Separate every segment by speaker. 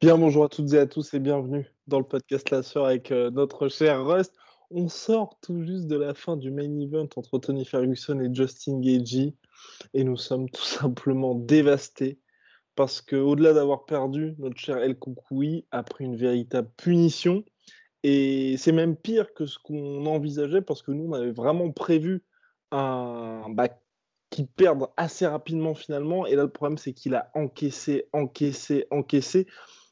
Speaker 1: Bien, bonjour à toutes et à tous et bienvenue dans le podcast La Sœur avec euh, notre cher Rust. On sort tout juste de la fin du main event entre Tony Ferguson et Justin Gagey et nous sommes tout simplement dévastés parce que au-delà d'avoir perdu, notre cher El Koukoui a pris une véritable punition et c'est même pire que ce qu'on envisageait parce que nous on avait vraiment prévu un bah, perde assez rapidement finalement et là le problème c'est qu'il a encaissé, encaissé, encaissé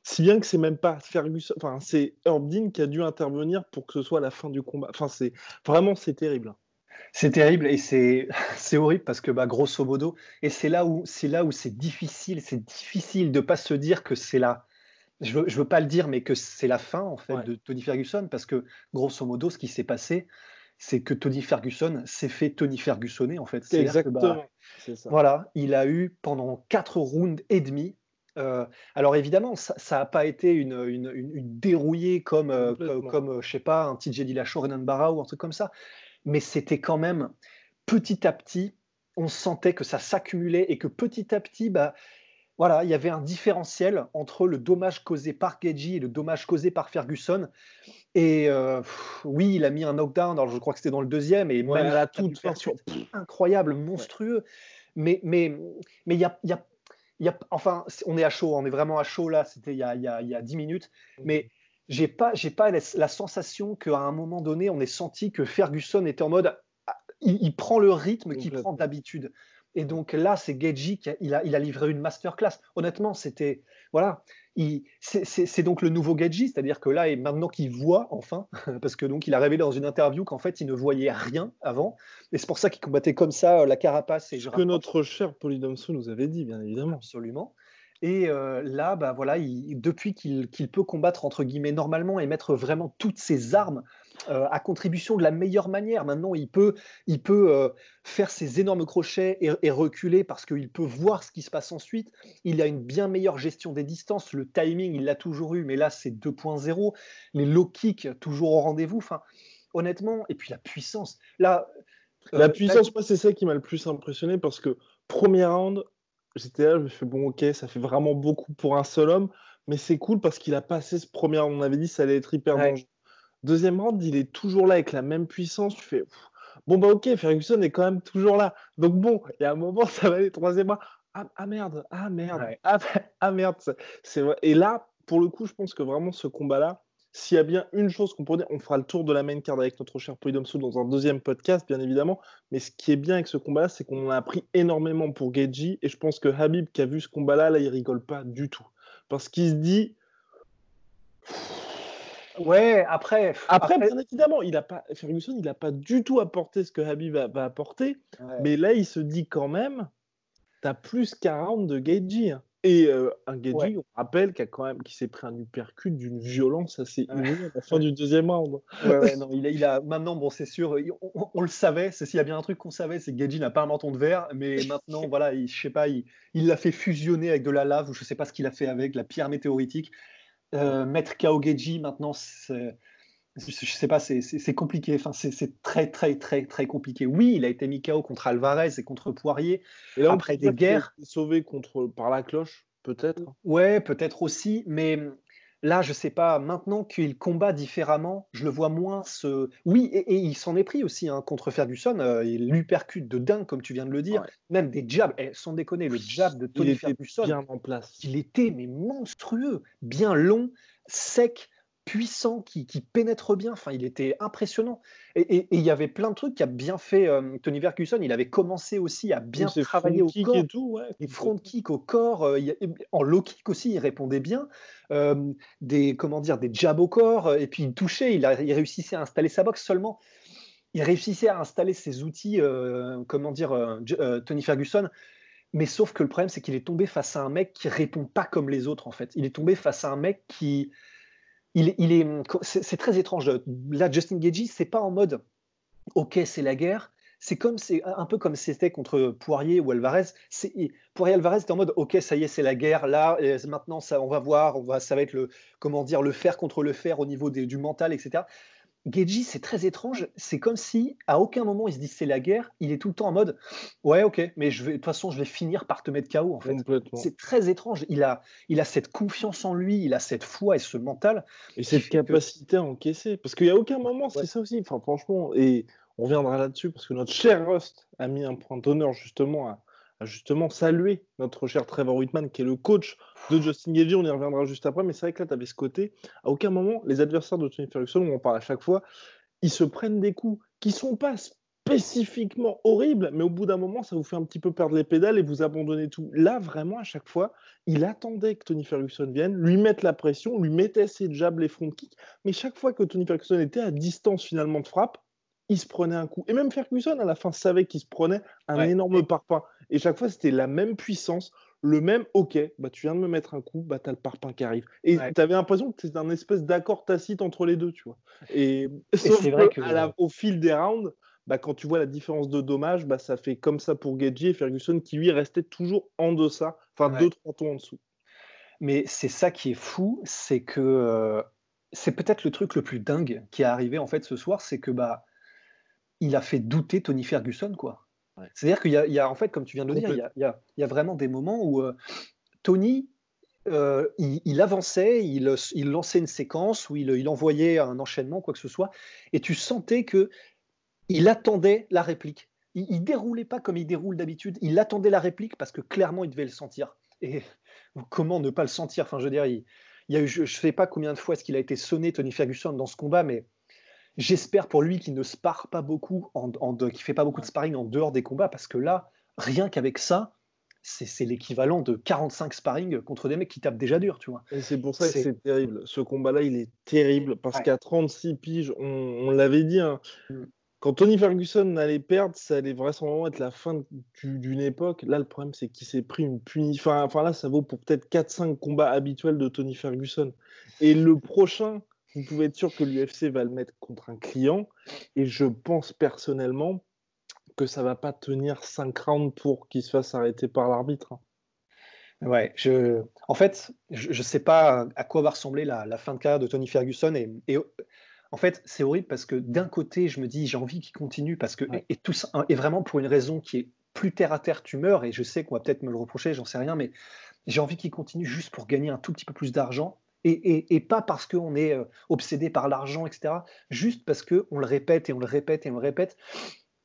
Speaker 1: si bien que c'est même pas Ferguson, enfin c'est Herb Dean qui a dû intervenir pour que ce soit la fin du combat. Enfin c'est vraiment c'est terrible.
Speaker 2: C'est terrible et c'est horrible parce que bah grosso modo et c'est là où c'est là où c'est difficile, c'est difficile de pas se dire que c'est la je veux, je veux pas le dire mais que c'est la fin en fait de Tony Ferguson parce que grosso modo ce qui s'est passé c'est que Tony Ferguson s'est fait Tony Fergusonner en fait.
Speaker 1: C'est bah, exactement.
Speaker 2: ça. Voilà, il a eu pendant quatre rounds et demi euh, alors évidemment, ça n'a pas été une, une, dérouillée comme, euh, comme, euh, je sais pas, un TJ Dillashaw, Renan Barra ou un truc comme ça, mais c'était quand même petit à petit, on sentait que ça s'accumulait et que petit à petit, bah, voilà, il y avait un différentiel entre le dommage causé par Gagey et le dommage causé par Ferguson. Et oui, il a mis un knockdown, alors je crois que c'était dans le deuxième, et
Speaker 1: même la toute
Speaker 2: incroyable, monstrueux. Mais mais mais il y a, y a enfin, on est à chaud, on est vraiment à chaud là, c'était il, y a, il, y a, 10 minutes, mais j'ai pas, j'ai pas la, sensation qu'à un moment donné, on ait senti que Ferguson était en mode, ah, il, prend le rythme qu'il prend d'habitude. Et donc là, c'est Gagey qui a, il a, il a livré une masterclass. Honnêtement, c'était, voilà, c'est donc le nouveau Gadji, c'est-à-dire que là, et maintenant qu'il voit enfin, parce que donc il a révélé dans une interview qu'en fait il ne voyait rien avant, et c'est pour ça qu'il combattait comme ça euh, la carapace. Et
Speaker 1: que notre cher Polydomso nous avait dit, bien évidemment.
Speaker 2: Absolument. Et euh, là, bah voilà, depuis qu'il peut combattre entre guillemets normalement et mettre vraiment toutes ses armes euh, à contribution de la meilleure manière. Maintenant, il peut, il peut euh, faire ses énormes crochets et, reculer parce qu'il peut voir ce qui se passe ensuite. Il a une bien meilleure gestion des distances. Le timing, il l'a toujours eu, mais là, c'est 2.0. Les low kicks, toujours au rendez-vous. Enfin, honnêtement, et puis la puissance. Là,
Speaker 1: la puissance, moi, c'est ça qui m'a le plus impressionné parce que premier round, j'étais là, je me fais bon, ok, ça fait vraiment beaucoup pour un seul homme, mais c'est cool parce qu'il a passé ce premier round. On avait dit que ça allait être hyper dangereux. Deuxième round, il est toujours là avec la même puissance. Tu fais, bon, bah ok, Ferguson est quand même toujours là. Donc bon, il y a un moment, ça va aller. Troisième round, ah, ah, merde, ah merde, ah, ah, merde. C'est Et là, pour le coup, je pense que vraiment ce combat-là, s'il y a bien une chose qu'on pourrait dire, on fera le tour de la main card avec notre cher Polydomso dans un deuxième podcast, bien évidemment. Mais ce qui est bien avec ce combat-là, c'est qu'on a appris énormément pour Geji. Et je pense que Habib, qui a vu ce combat-là, là, il rigole pas du tout. Parce qu'il se dit.
Speaker 2: Ouais, après,
Speaker 1: après. bien évidemment, il a pas, Ferguson, il n'a pas du tout apporté ce que Habib va, apporter. Mais là, il se dit quand même, tu as plus 40 de Geji. Hein. Et euh, un Gadji, on rappelle, qui, quand même, qui s'est pris un uppercut d'une violence assez inouïe à la fin du deuxième round.
Speaker 2: Ouais, non, il a, il a, maintenant, bon, c'est sûr, on, le savait, s'il y a bien un truc qu'on savait, c'est que Gadji n'a pas un menton de verre, mais maintenant, voilà, il, je sais pas, il l'a fait fusionner avec de la lave, ou je sais pas ce qu'il a fait avec, la pierre météoritique. Euh, mettre KO Gadji, maintenant, je, sais pas, c'est compliqué. Enfin, c'est très, très, très, très compliqué. Oui, il a été mis KO contre Alvarez et contre Poirier. Et là, après des guerres.
Speaker 1: Sauvé contre, par la cloche, peut-être?
Speaker 2: Ouais, peut-être aussi. Mais là, je sais pas. Maintenant qu'il combat différemment, je le vois moins se. Oui, et, il s'en est pris aussi hein, contre Ferguson. Euh, il lui percute de dingue, comme tu viens de le dire. Même des jabs. Eh, sans déconner, le jab de Tony Ferguson.
Speaker 1: Bien en place.
Speaker 2: Il était mais monstrueux, bien long, sec puissant, qui, pénètre bien. Enfin, il était impressionnant. Et il y avait plein de trucs qui a bien fait euh, Tony Ferguson. Il avait commencé aussi à bien travailler au corps.
Speaker 1: Et tout,
Speaker 2: Les front kicks au corps. Euh, en low kick aussi, il répondait bien. Euh, des, comment dire, des jabs au corps. Et puis il touchait. Il, a, il réussissait à installer sa boxe seulement. Il réussissait à installer ses outils, comment dire, Tony Ferguson mais sauf que le problème, c'est qu'il est tombé face à un mec qui répond pas comme les autres, en fait. Il est tombé face à un mec qui. Il, est, c'est, très étrange. Là, Justin Gagey, c'est pas en mode OK, c'est la guerre. C'est comme c'est un peu comme c'était contre Poirier ou Alvarez. Poirier Alvarez c'était en mode OK, ça y est, c'est la guerre. Là, maintenant, ça, on va voir, on va, ça va être le comment dire le faire contre le faire au niveau du mental, etc. Geji, c'est très étrange. C'est comme si, à aucun moment, il se dit c'est la guerre. Il est tout le temps en mode ouais, ok, mais je vais, de toute façon, je vais finir par te mettre KO. En fait, c'est très étrange. Il a, il a cette confiance en lui, il a cette foi et ce mental.
Speaker 1: Et cette capacité à encaisser. Parce qu'il n'y a aucun moment, c'est ça aussi. Enfin, franchement, et on reviendra là-dessus parce que notre cher Rust a mis un point d'honneur justement à, justement saluer notre cher Trevor Whitman, qui est le coach de Justin Gagey. On y reviendra juste après, mais c'est vrai que là, tu avais ce côté. À aucun moment, les adversaires de Tony Ferguson, on en parle à chaque fois, ils se prennent des coups qui sont pas spécifiquement horribles, mais au bout d'un moment, ça vous fait un petit peu perdre les pédales et vous abandonnez tout. Là, vraiment, à chaque fois, il attendait que Tony Ferguson vienne, lui mettre la pression, lui mettait ses jabs, les front kicks, mais chaque fois que Tony Ferguson était à distance finalement de frappe, il se prenait un coup. Et même Ferguson, à la fin, savait qu'il se prenait un énorme parpaing. Et chaque fois, c'était la même puissance, le même OK, bah, tu viens de me mettre un coup, bah, tu as le parpaing qui arrive. Et tu avais l'impression que c'était un espèce d'accord tacite entre les deux, tu vois. Et, c'est vrai que... au fil des rounds, bah, quand tu vois la différence de dommages, bah, ça fait comme ça pour Gagey et Ferguson qui lui restait toujours en deçà, enfin deux, trois tons en dessous.
Speaker 2: Mais c'est ça qui est fou, c'est que euh, c'est peut-être le truc le plus dingue qui est arrivé en fait ce soir, c'est que bah il a fait douter Tony Ferguson, quoi. C'est-à-dire qu'il y, a, en fait, comme tu viens de le dire, il y, a, vraiment des moments où euh, Tony, euh, il, avançait, il, lançait une séquence, où il, envoyait un enchaînement, quoi que ce soit, et tu sentais que il attendait la réplique. Il, il déroulait pas comme il déroule d'habitude, il attendait la réplique parce que clairement il devait le sentir. Et comment ne pas le sentir? Enfin, je veux dire, il, y a eu, je ne sais pas combien de fois est-ce qu'il a été sonné Tony Ferguson dans ce combat, mais J'espère pour lui qu'il ne spare pas beaucoup, en, qu'il fait pas beaucoup de sparring en dehors des combats, parce que là, rien qu'avec ça, c'est l'équivalent de 45 sparring contre des mecs qui tapent déjà dur, tu vois.
Speaker 1: Et c'est pour ça que c'est terrible. Ce combat-là, il est terrible, parce qu'à 36 piges, on, l'avait dit, hein, mm. quand Tony Ferguson allait perdre, ça allait vraisemblablement être la fin d'une époque. Là, le problème, c'est qu'il s'est pris une punition. Enfin, là, ça vaut pour peut-être 4-5 combats habituels de Tony Ferguson. Et le prochain, vous pouvez être sûr que l'UFC va le mettre contre un client. Et je pense personnellement que ça va pas tenir 5 rounds pour qu'il se fasse arrêter par l'arbitre. Hein.
Speaker 2: Ouais, je... en fait, je ne sais pas à quoi va ressembler la, fin de carrière de Tony Ferguson. Et, et en fait, c'est horrible parce que d'un côté, je me dis, j'ai envie qu'il continue parce que, et, tout ça, et vraiment pour une raison qui est plus terre à terre, tu meurs. Et je sais qu'on va peut-être me le reprocher, j'en sais rien, mais j'ai envie qu'il continue juste pour gagner un tout petit peu plus d'argent et, pas parce qu'on est euh, obsédé par l'argent, etc. Juste parce qu'on le répète et on le répète et on le répète.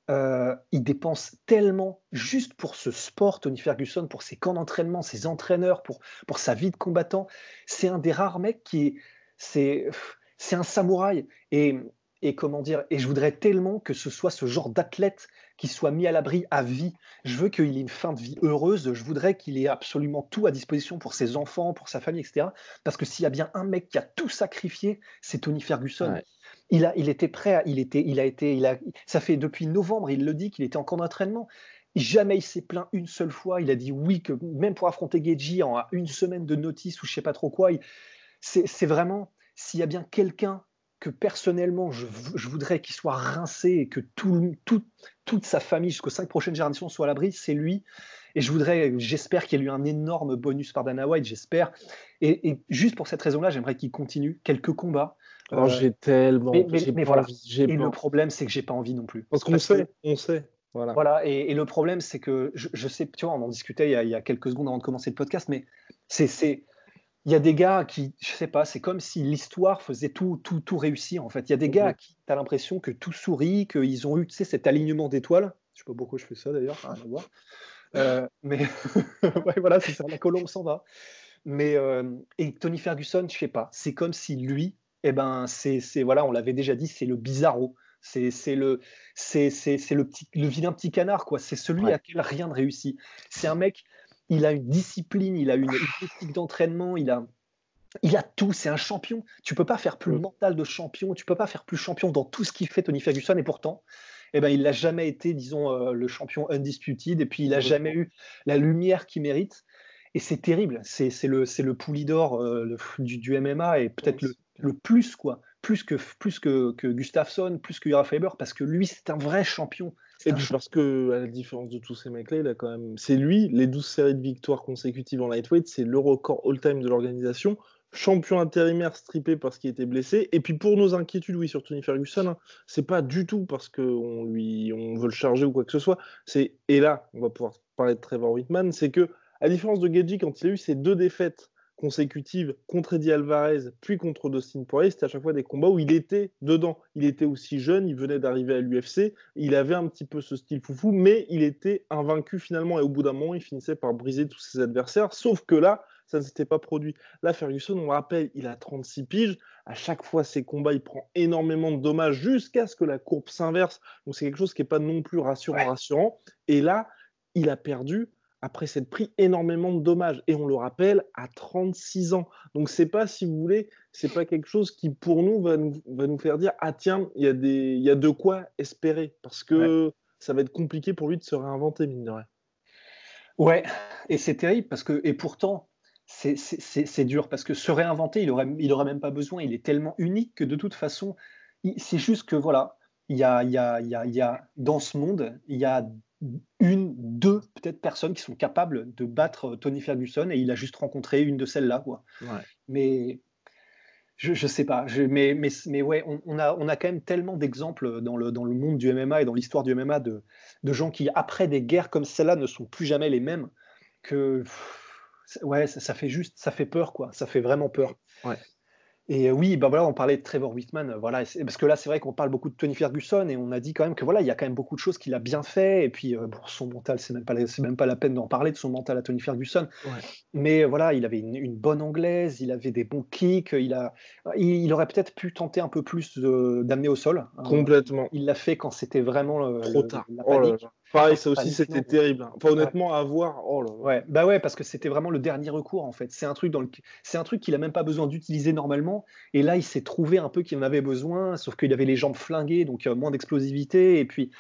Speaker 2: Euh, il dépense tellement juste pour ce sport, Tony Ferguson, pour ses camps d'entraînement, ses entraîneurs, pour, pour sa vie de combattant. C'est un des rares mecs qui c'est c'est un samouraï et, et comment dire et je voudrais tellement que ce soit ce genre d'athlète qui soit mis à l'abri à vie. Je veux qu'il ait une fin de vie heureuse. Je voudrais qu'il ait absolument tout à disposition pour ses enfants, pour sa famille, etc. Parce que s'il y a bien un mec qui a tout sacrifié, c'est Tony Ferguson. Il, a, il était prêt, il, était, il a été, il a, ça fait depuis novembre, il le dit qu'il était en camp d'entraînement. Jamais il s'est plaint une seule fois. Il a dit oui, que même pour affronter Geji en une semaine de notice ou je sais pas trop quoi, c'est vraiment, s'il y a bien quelqu'un que personnellement, je, voudrais qu'il soit rincé et que tout, toute sa famille jusqu'aux cinq prochaines générations soit à l'abri, c'est lui. Et je voudrais, j'espère qu'il y a eu un énorme bonus par Dana White, j'espère. Et, juste pour cette raison-là, j'aimerais qu'il continue quelques combats.
Speaker 1: Oh, j'ai tellement. Mais,
Speaker 2: voilà. Et le problème, c'est que j'ai pas envie non plus.
Speaker 1: Parce qu'on sait, on sait. Voilà.
Speaker 2: voilà et, le problème, c'est que je, sais, tu vois, on en discutait il y, a, il y, a, quelques secondes avant de commencer le podcast, mais c'est il y a des gars qui, je sais pas, c'est comme si l'histoire faisait tout, tout, tout réussir en fait. Il y a des gars qui, tu as l'impression que tout sourit, qu'ils ont eu, tu sais, cet alignement d'étoiles. Je sais pas pourquoi je fais ça d'ailleurs, rien à voir. Euh, mais ouais, voilà, c'est ça, la colombe s'en va. Mais euh, et Tony Ferguson, je sais pas, c'est comme si lui, eh ben, c'est, voilà, on l'avait déjà dit, c'est le bizarro. C'est, le, c'est, le, petit, le vilain petit canard, quoi. C'est celui à qui rien ne réussit. C'est un mec, il a une discipline, il a une, éthique d'entraînement, il a, il a tout, c'est un champion. Tu peux pas faire plus mm. mental de champion, tu peux pas faire plus champion dans tout ce qu'il fait Tony Ferguson, et pourtant, eh ben, il n'a jamais été, disons, euh, le champion undisputed, et puis il n'a jamais eu la lumière qu'il mérite. Et c'est terrible, c'est le, le d'or euh, du, MMA, et peut-être le, plus, quoi, plus que, plus que, que Gustafsson, plus que Ura Faber, parce que lui, c'est un vrai champion.
Speaker 1: Et puis parce que, à la différence de tous ces mecs-là, il a quand même. C'est lui, les 12 séries de victoires consécutives en lightweight, c'est le record all-time de l'organisation champion intérimaire strippé parce qu'il était blessé. Et puis pour nos inquiétudes, oui, sur Tony Ferguson, hein, c'est pas du tout parce qu'on lui, on veut le charger ou quoi que ce soit. C'est et là, on va pouvoir parler de Trevor Whitman, c'est que à différence de Gedji, quand il a eu ses deux défaites consécutives contre Eddie Alvarez puis contre Dustin Poirier, c'était à chaque fois des combats où il était dedans. Il était aussi jeune, il venait d'arriver à l'UFC, il avait un petit peu ce style foufou, mais il était invaincu finalement et au bout d'un moment, il finissait par briser tous ses adversaires. Sauf que là, ça ne s'était pas produit. Là, Ferguson, on rappelle, il a 36 piges. À chaque fois, ses combats, il prend énormément de dommages jusqu'à ce que la courbe s'inverse. Donc, c'est quelque chose qui n'est pas non plus rassurant, rassurant. Et là, il a perdu après s'être pris énormément de dommages. Et on le rappelle, à 36 ans. Donc, c'est pas, si vous voulez, c'est pas quelque chose qui, pour nous, va nous, va nous faire dire Ah, tiens, il y, a des, y a de quoi espérer. Parce que ça va être compliqué pour lui de se réinventer, mine de rien.
Speaker 2: Ouais, et c'est terrible parce que, et pourtant, c'est dur parce que se réinventer, il n'aurait il aurait même pas besoin. Il est tellement unique que de toute façon, c'est juste que voilà, il y a, il y, a, il y, a, dans ce monde, il y a une, deux peut-être personnes qui sont capables de battre Tony Ferguson et il a juste rencontré une de celles-là. Quoi. Mais je, je sais pas. Je, mais, mais, mais ouais, on, a, on a quand même tellement d'exemples dans le, dans le monde du MMA et dans l'histoire du MMA de, de gens qui, après des guerres comme celle-là, ne sont plus jamais les mêmes que ouais, ça, fait juste, ça fait peur, quoi. Ça fait vraiment peur.
Speaker 1: Ouais.
Speaker 2: Et euh, oui, bah voilà, on parlait de Trevor Whitman, euh, voilà, parce que là, c'est vrai qu'on parle beaucoup de Tony Ferguson et on a dit quand même que voilà, il y a quand même beaucoup de choses qu'il a bien fait. Et puis, euh, son mental, c'est même pas, c'est même pas la peine d'en parler de son mental à Tony Ferguson. Mais voilà, il avait une, bonne anglaise, il avait des bons kicks, il a, il, aurait peut-être pu tenter un peu plus d'amener au sol.
Speaker 1: Hein. Complètement.
Speaker 2: il l'a fait quand c'était vraiment
Speaker 1: trop tard. La oh panique. Pareil, ça aussi, c'était terrible. Enfin, honnêtement, à voir. Oh là
Speaker 2: Ouais, bah ouais, parce que c'était vraiment le dernier recours, en fait. C'est un truc dans le... c'est un truc qu'il a même pas besoin d'utiliser normalement. Et là, il s'est trouvé un peu qu'il en avait besoin, sauf qu'il avait les jambes flinguées, donc euh, moins d'explosivité. Et puis,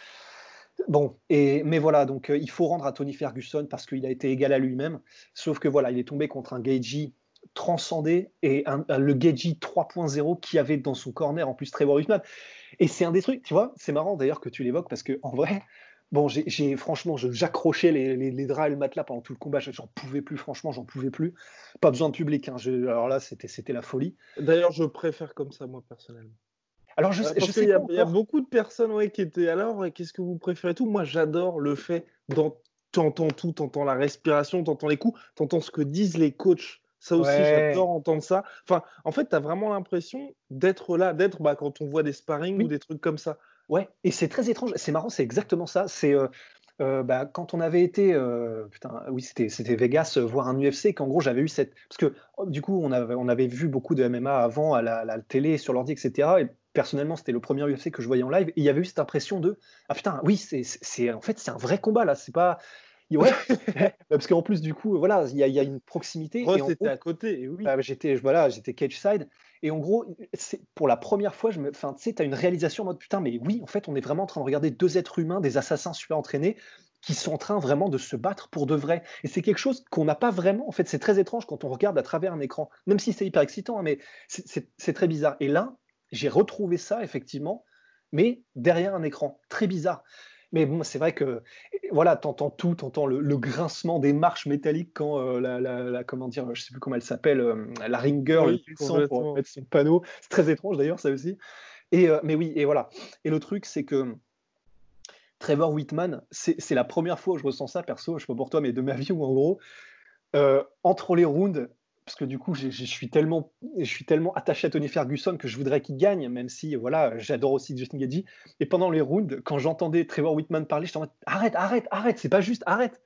Speaker 2: bon, et mais voilà, donc euh, il faut rendre à Tony Ferguson parce qu'il a été égal à lui-même. Sauf que voilà, il est tombé contre un Gagey transcendé et un, le Gagey 3.0 qui avait dans son corner en plus Trevor Whitman. Et c'est un des trucs, tu vois, c'est marrant d'ailleurs que tu l'évoques parce que en vrai, Bon, j'ai franchement, j'accrochais les, les, draps et le matelas pendant tout le combat. J'en pouvais plus, franchement, j'en pouvais plus. Pas besoin de public. Hein. alors là, c'était la folie.
Speaker 1: D'ailleurs, je préfère comme ça, moi, personnellement.
Speaker 2: Alors, je,
Speaker 1: je sais Il y, a beaucoup de personnes ouais, qui étaient alors, qu'est-ce que vous préférez tout Moi, j'adore le fait t'entends tout, t'entends la respiration, t'entends les coups, t'entends ce que disent les coachs. Ça aussi, j'adore entendre ça. Enfin, en fait, tu as vraiment l'impression d'être là, d'être bah, quand on voit des sparring ou des trucs comme ça.
Speaker 2: Ouais, et c'est très étrange. C'est marrant, c'est exactement ça. C'est euh, euh, bah, quand on avait été, euh, putain, oui, c'était, c'était Vegas voir un UFC, qu'en gros j'avais eu cette, parce que oh, du coup on avait, on avait vu beaucoup de MMA avant à la, télé, sur l'ordi, etc. Et personnellement, c'était le premier UFC que je voyais en live, et il y avait eu cette impression de, ah putain, oui, c'est, c'est en fait c'est un vrai combat là, c'est pas Ouais, parce qu'en plus, du coup, voilà, il y, y, a une proximité.
Speaker 1: Moi, c'était à côté, et oui.
Speaker 2: Bah, j'étais, voilà, j'étais cage side. Et en gros, pour la première fois, tu sais, as une réalisation en mode putain, mais oui, en fait, on est vraiment en train de regarder deux êtres humains, des assassins super entraînés, qui sont en train vraiment de se battre pour de vrai. Et c'est quelque chose qu'on n'a pas vraiment. En fait, c'est très étrange quand on regarde à travers un écran, même si c'est hyper excitant, hein, mais c'est très bizarre. Et là, j'ai retrouvé ça, effectivement, mais derrière un écran. Très bizarre. Mais bon, c'est vrai que voilà, t'entends tout, t'entends le, le, grincement des marches métalliques quand euh, la, la, comment dire, je sais plus comment elle s'appelle, euh, la ringer oui, pour mettre son panneau. C'est très étrange d'ailleurs ça aussi. Et euh, mais oui, et voilà. Et le truc c'est que Trevor Whitman, c'est la première fois où je ressens ça perso, je sais pas pour toi, mais de ma vie où en gros, entre les rounds, parce que du coup, je suis tellement, je attaché à Tony Ferguson que je voudrais qu'il gagne, même si voilà, j'adore aussi Justin Gagey. Et pendant les rounds, quand j'entendais Trevor Whitman parler, je en mode arrête, arrête, arrête, c'est pas juste, arrête.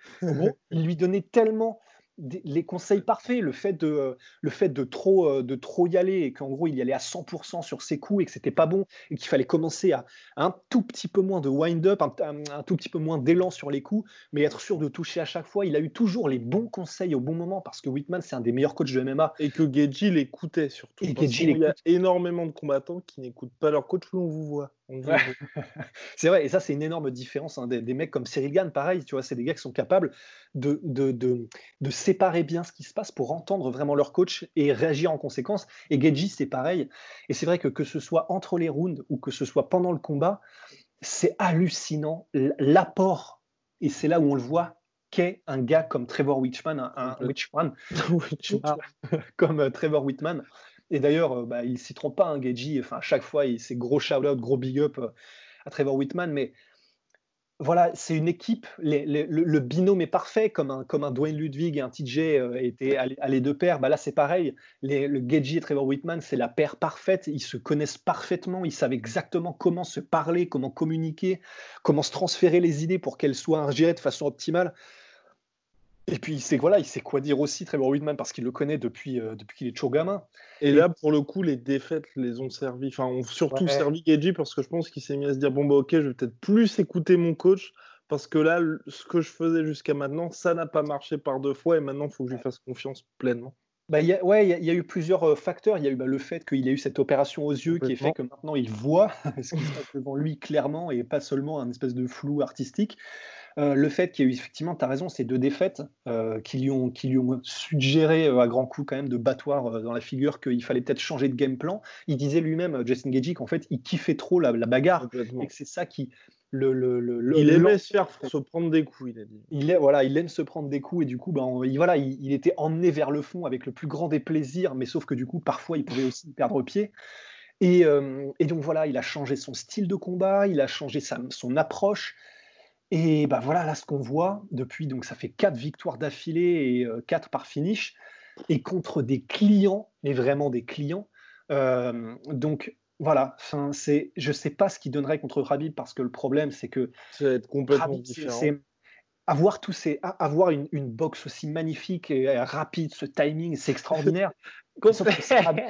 Speaker 2: il lui donnait tellement les conseils parfaits, le fait de, le fait de trop, euh, de trop y aller et qu'en gros il y allait à 100% sur ses coups et que c'était pas bon et qu'il fallait commencer à, un tout petit peu moins de wind-up, un, tout petit peu moins d'élan sur les coups, mais être sûr de toucher à chaque fois. Il a eu toujours les bons conseils au bon moment parce que Whitman c'est un des meilleurs coachs de MMA
Speaker 1: et que Geji l'écoutait surtout. Et il y a énormément de combattants qui n'écoutent pas leur coach, où on vous voit.
Speaker 2: c'est vrai, et ça c'est une énorme différence. Hein. Des, mecs comme Cyril Gann, pareil, tu vois, c'est des gars qui sont capables de, de, de, de, séparer bien ce qui se passe pour entendre vraiment leur coach et réagir en conséquence. Et Geji, c'est pareil. Et c'est vrai que que ce soit entre les rounds ou que ce soit pendant le combat, c'est hallucinant l'apport. Et c'est là où on le voit qu'est un gars comme Trevor Witchman, un, un Witchman, comme euh, Trevor Whitman, et d'ailleurs, euh, bah, il ne s'y trompe pas, hein, Enfin, à chaque fois, c'est gros shout-out, gros big up euh, à Trevor Whitman. Mais voilà, c'est une équipe. le, binôme est parfait, comme un, comme un Dwayne Ludwig et un TJ euh, étaient allés de pair. Bah là, c'est pareil. le Geji et Trevor Whitman, c'est la paire parfaite. Ils se connaissent parfaitement. Ils savent exactement comment se parler, comment communiquer, comment se transférer les idées pour qu'elles soient ingérées de façon optimale. Et puis, il sait, voilà, il sait quoi dire aussi, Trevor Whitman, parce qu'il le connaît depuis, euh, depuis qu'il est toujours gamin.
Speaker 1: Et, là, pour le coup, les défaites les ont servi, enfin, ont surtout servi Geji, parce que je pense qu'il s'est mis à se dire bon, bah, ok, je vais peut-être plus écouter mon coach, parce que là, ce que je faisais jusqu'à maintenant, ça n'a pas marché par deux fois, et maintenant, il faut que je lui fasse confiance pleinement.
Speaker 2: Bah, y a, ouais, il y, a eu plusieurs euh, facteurs. Il y a eu bah, le fait qu'il ait eu cette opération aux yeux qui est fait que maintenant il voit ce qui se passe devant lui clairement et pas seulement un espèce de flou artistique. Euh, le fait qu'il y ait eu effectivement, tu as raison, ces deux défaites euh, qui, lui ont, qui lui ont suggéré euh, à grands coups quand même de battoir dans la figure qu'il fallait peut-être changer de game plan. Il disait lui-même, Justin Gagey, qu'en fait il kiffait trop la, bagarre et que c'est ça qui, le, le, le,
Speaker 1: il aimait se faire se prendre des coups, il a dit.
Speaker 2: Il, est, voilà, il aime se prendre des coups et du coup, ben, il, voilà, il, était emmené vers le fond avec le plus grand des plaisirs, mais sauf que du coup, parfois, il pouvait aussi perdre pied. Et, et donc voilà, il a changé son style de combat, il a changé sa, son approche, et ben voilà, là, ce qu'on voit depuis, donc ça fait quatre victoires d'affilée et euh, quatre par finish, et contre des clients, mais vraiment des clients. Euh, donc voilà, c'est, je ne sais pas ce qu'il donnerait contre Rabib parce que le problème, c'est que
Speaker 1: ça va être complètement différent.
Speaker 2: Avoir tous ces, avoir une, une boxe aussi magnifique et rapide, ce timing, c'est extraordinaire.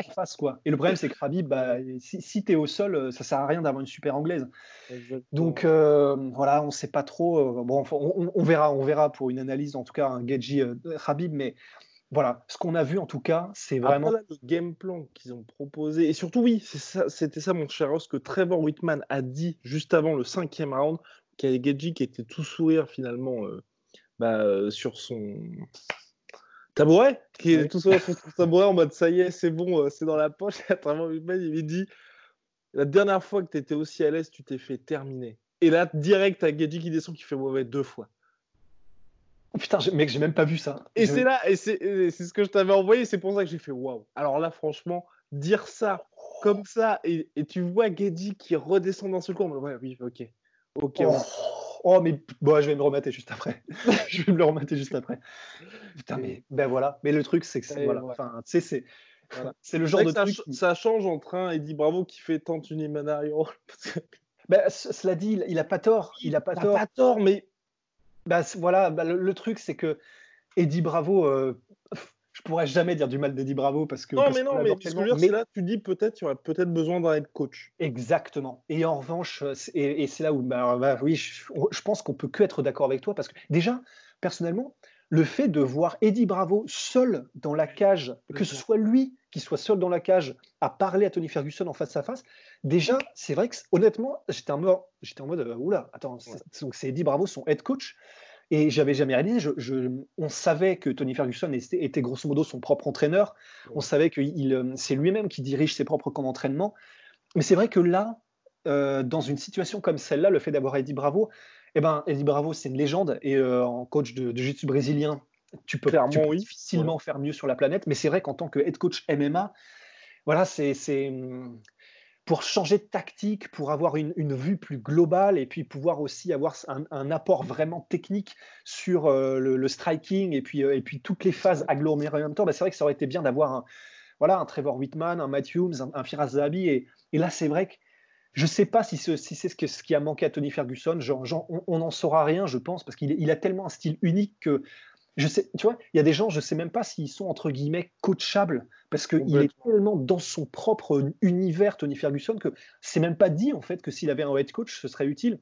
Speaker 2: face, quoi. Et le problème, c'est que Rabib, bah, si, si tu es au sol, euh, ça sert à rien d'avoir une super anglaise. Donc euh, voilà, on sait pas trop. Euh, bon, on, verra, on verra pour une analyse, en tout cas, un Geji Rabib, mais voilà, ce qu'on a vu en tout cas, c'est vraiment.
Speaker 1: le game plan qu'ils ont proposé. Et surtout, oui, c'était ça, mon cher Ross, que Trevor Whitman a dit juste avant le cinquième round, qu'il y avait Geji qui était tout sourire finalement bah, sur son Tabouret Qui est tout seul sur son tabouret en mode ça y est, c'est bon, euh, c'est dans la poche. Et à travers il lui dit La dernière fois que tu étais aussi à l'aise, tu t'es fait terminer. Et là, direct, à Gedji qui descend, qui fait mauvais deux fois.
Speaker 2: Oh, putain, mec, j'ai même pas vu ça.
Speaker 1: Et c'est là, et c'est ce que je t'avais envoyé, c'est pour ça que j'ai fait waouh. Alors là, franchement, dire ça comme ça, et, tu vois Gedji qui redescend dans ce cours, ouais, oui, ok. Ok.
Speaker 2: Oh. Oh, mais bon, je vais me remater juste après. je vais me le remater juste après. Putain, mais ben voilà. Mais le truc, c'est que c'est voilà. Enfin, tu sais, c'est. C'est le genre de
Speaker 1: ça,
Speaker 2: truc.
Speaker 1: Ça change entre un Eddie Bravo qui fait tant une Mario.
Speaker 2: ben, cela dit, il, il, a pas tort. Il a pas
Speaker 1: il
Speaker 2: tort.
Speaker 1: A pas tort, mais.
Speaker 2: Ben, voilà, ben, le, truc, c'est que Eddie Bravo, euh, je pourrais jamais dire du mal d'Eddie Bravo parce que.
Speaker 1: Non, mais non, mais là, tu dis peut-être, tu aurais peut-être besoin d'un head coach.
Speaker 2: Exactement. Et en revanche, et, c'est là où, bah, bah, oui, je, pense qu'on peut que être d'accord avec toi parce que déjà, personnellement, le fait de voir Eddie Bravo seul dans la cage, que ce soit lui qui soit seul dans la cage à parler à Tony Ferguson en face à face, déjà, c'est vrai que honnêtement, j'étais en mode, j'étais en mode, euh, oula, attends, donc c'est Eddie Bravo, son head coach. Et j'avais jamais réalisé. Je, on savait que Tony Ferguson était, grosso modo son propre entraîneur. On savait que euh, c'est lui-même qui dirige ses propres camps d'entraînement. Mais c'est vrai que là, euh, dans une situation comme celle-là, le fait d'avoir Eddie Bravo, eh ben, Eddie Bravo, c'est une légende. Et euh, en coach de, de jiu-jitsu brésilien, tu peux, difficilement faire mieux sur la planète. Mais c'est vrai qu'en tant que head coach MMA, voilà, c'est pour changer de tactique, pour avoir une, vue plus globale et puis pouvoir aussi avoir un, apport vraiment technique sur euh, le, striking et puis, euh, et puis toutes les phases agglomérées en même temps, bah, c'est vrai que ça aurait été bien d'avoir un, voilà, un Trevor Whitman, un Matt Humes, un, Firas Zahabi. Et, là, c'est vrai que je ne sais pas si, c'est ce, qui a manqué à Tony Ferguson. On n'en saura rien, je pense, parce qu'il il a tellement un style unique que je sais, tu vois, il y a des gens, je sais même pas s'ils sont entre guillemets coachables parce qu'il est tellement dans son propre univers, Tony Ferguson, que c'est même pas dit en fait que s'il avait un head coach, ce serait utile.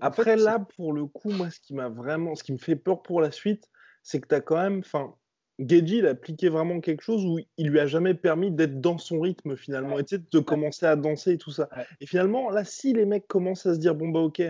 Speaker 1: Après, là, pour le coup, moi, ce qui m'a vraiment, ce qui me fait peur pour la suite, c'est que tu as quand même, enfin, Geji, il a appliqué vraiment quelque chose où il lui a jamais permis d'être dans son rythme finalement, et de commencer à danser et tout ça. Et finalement, là, si les mecs commencent à se dire, bon bah ok,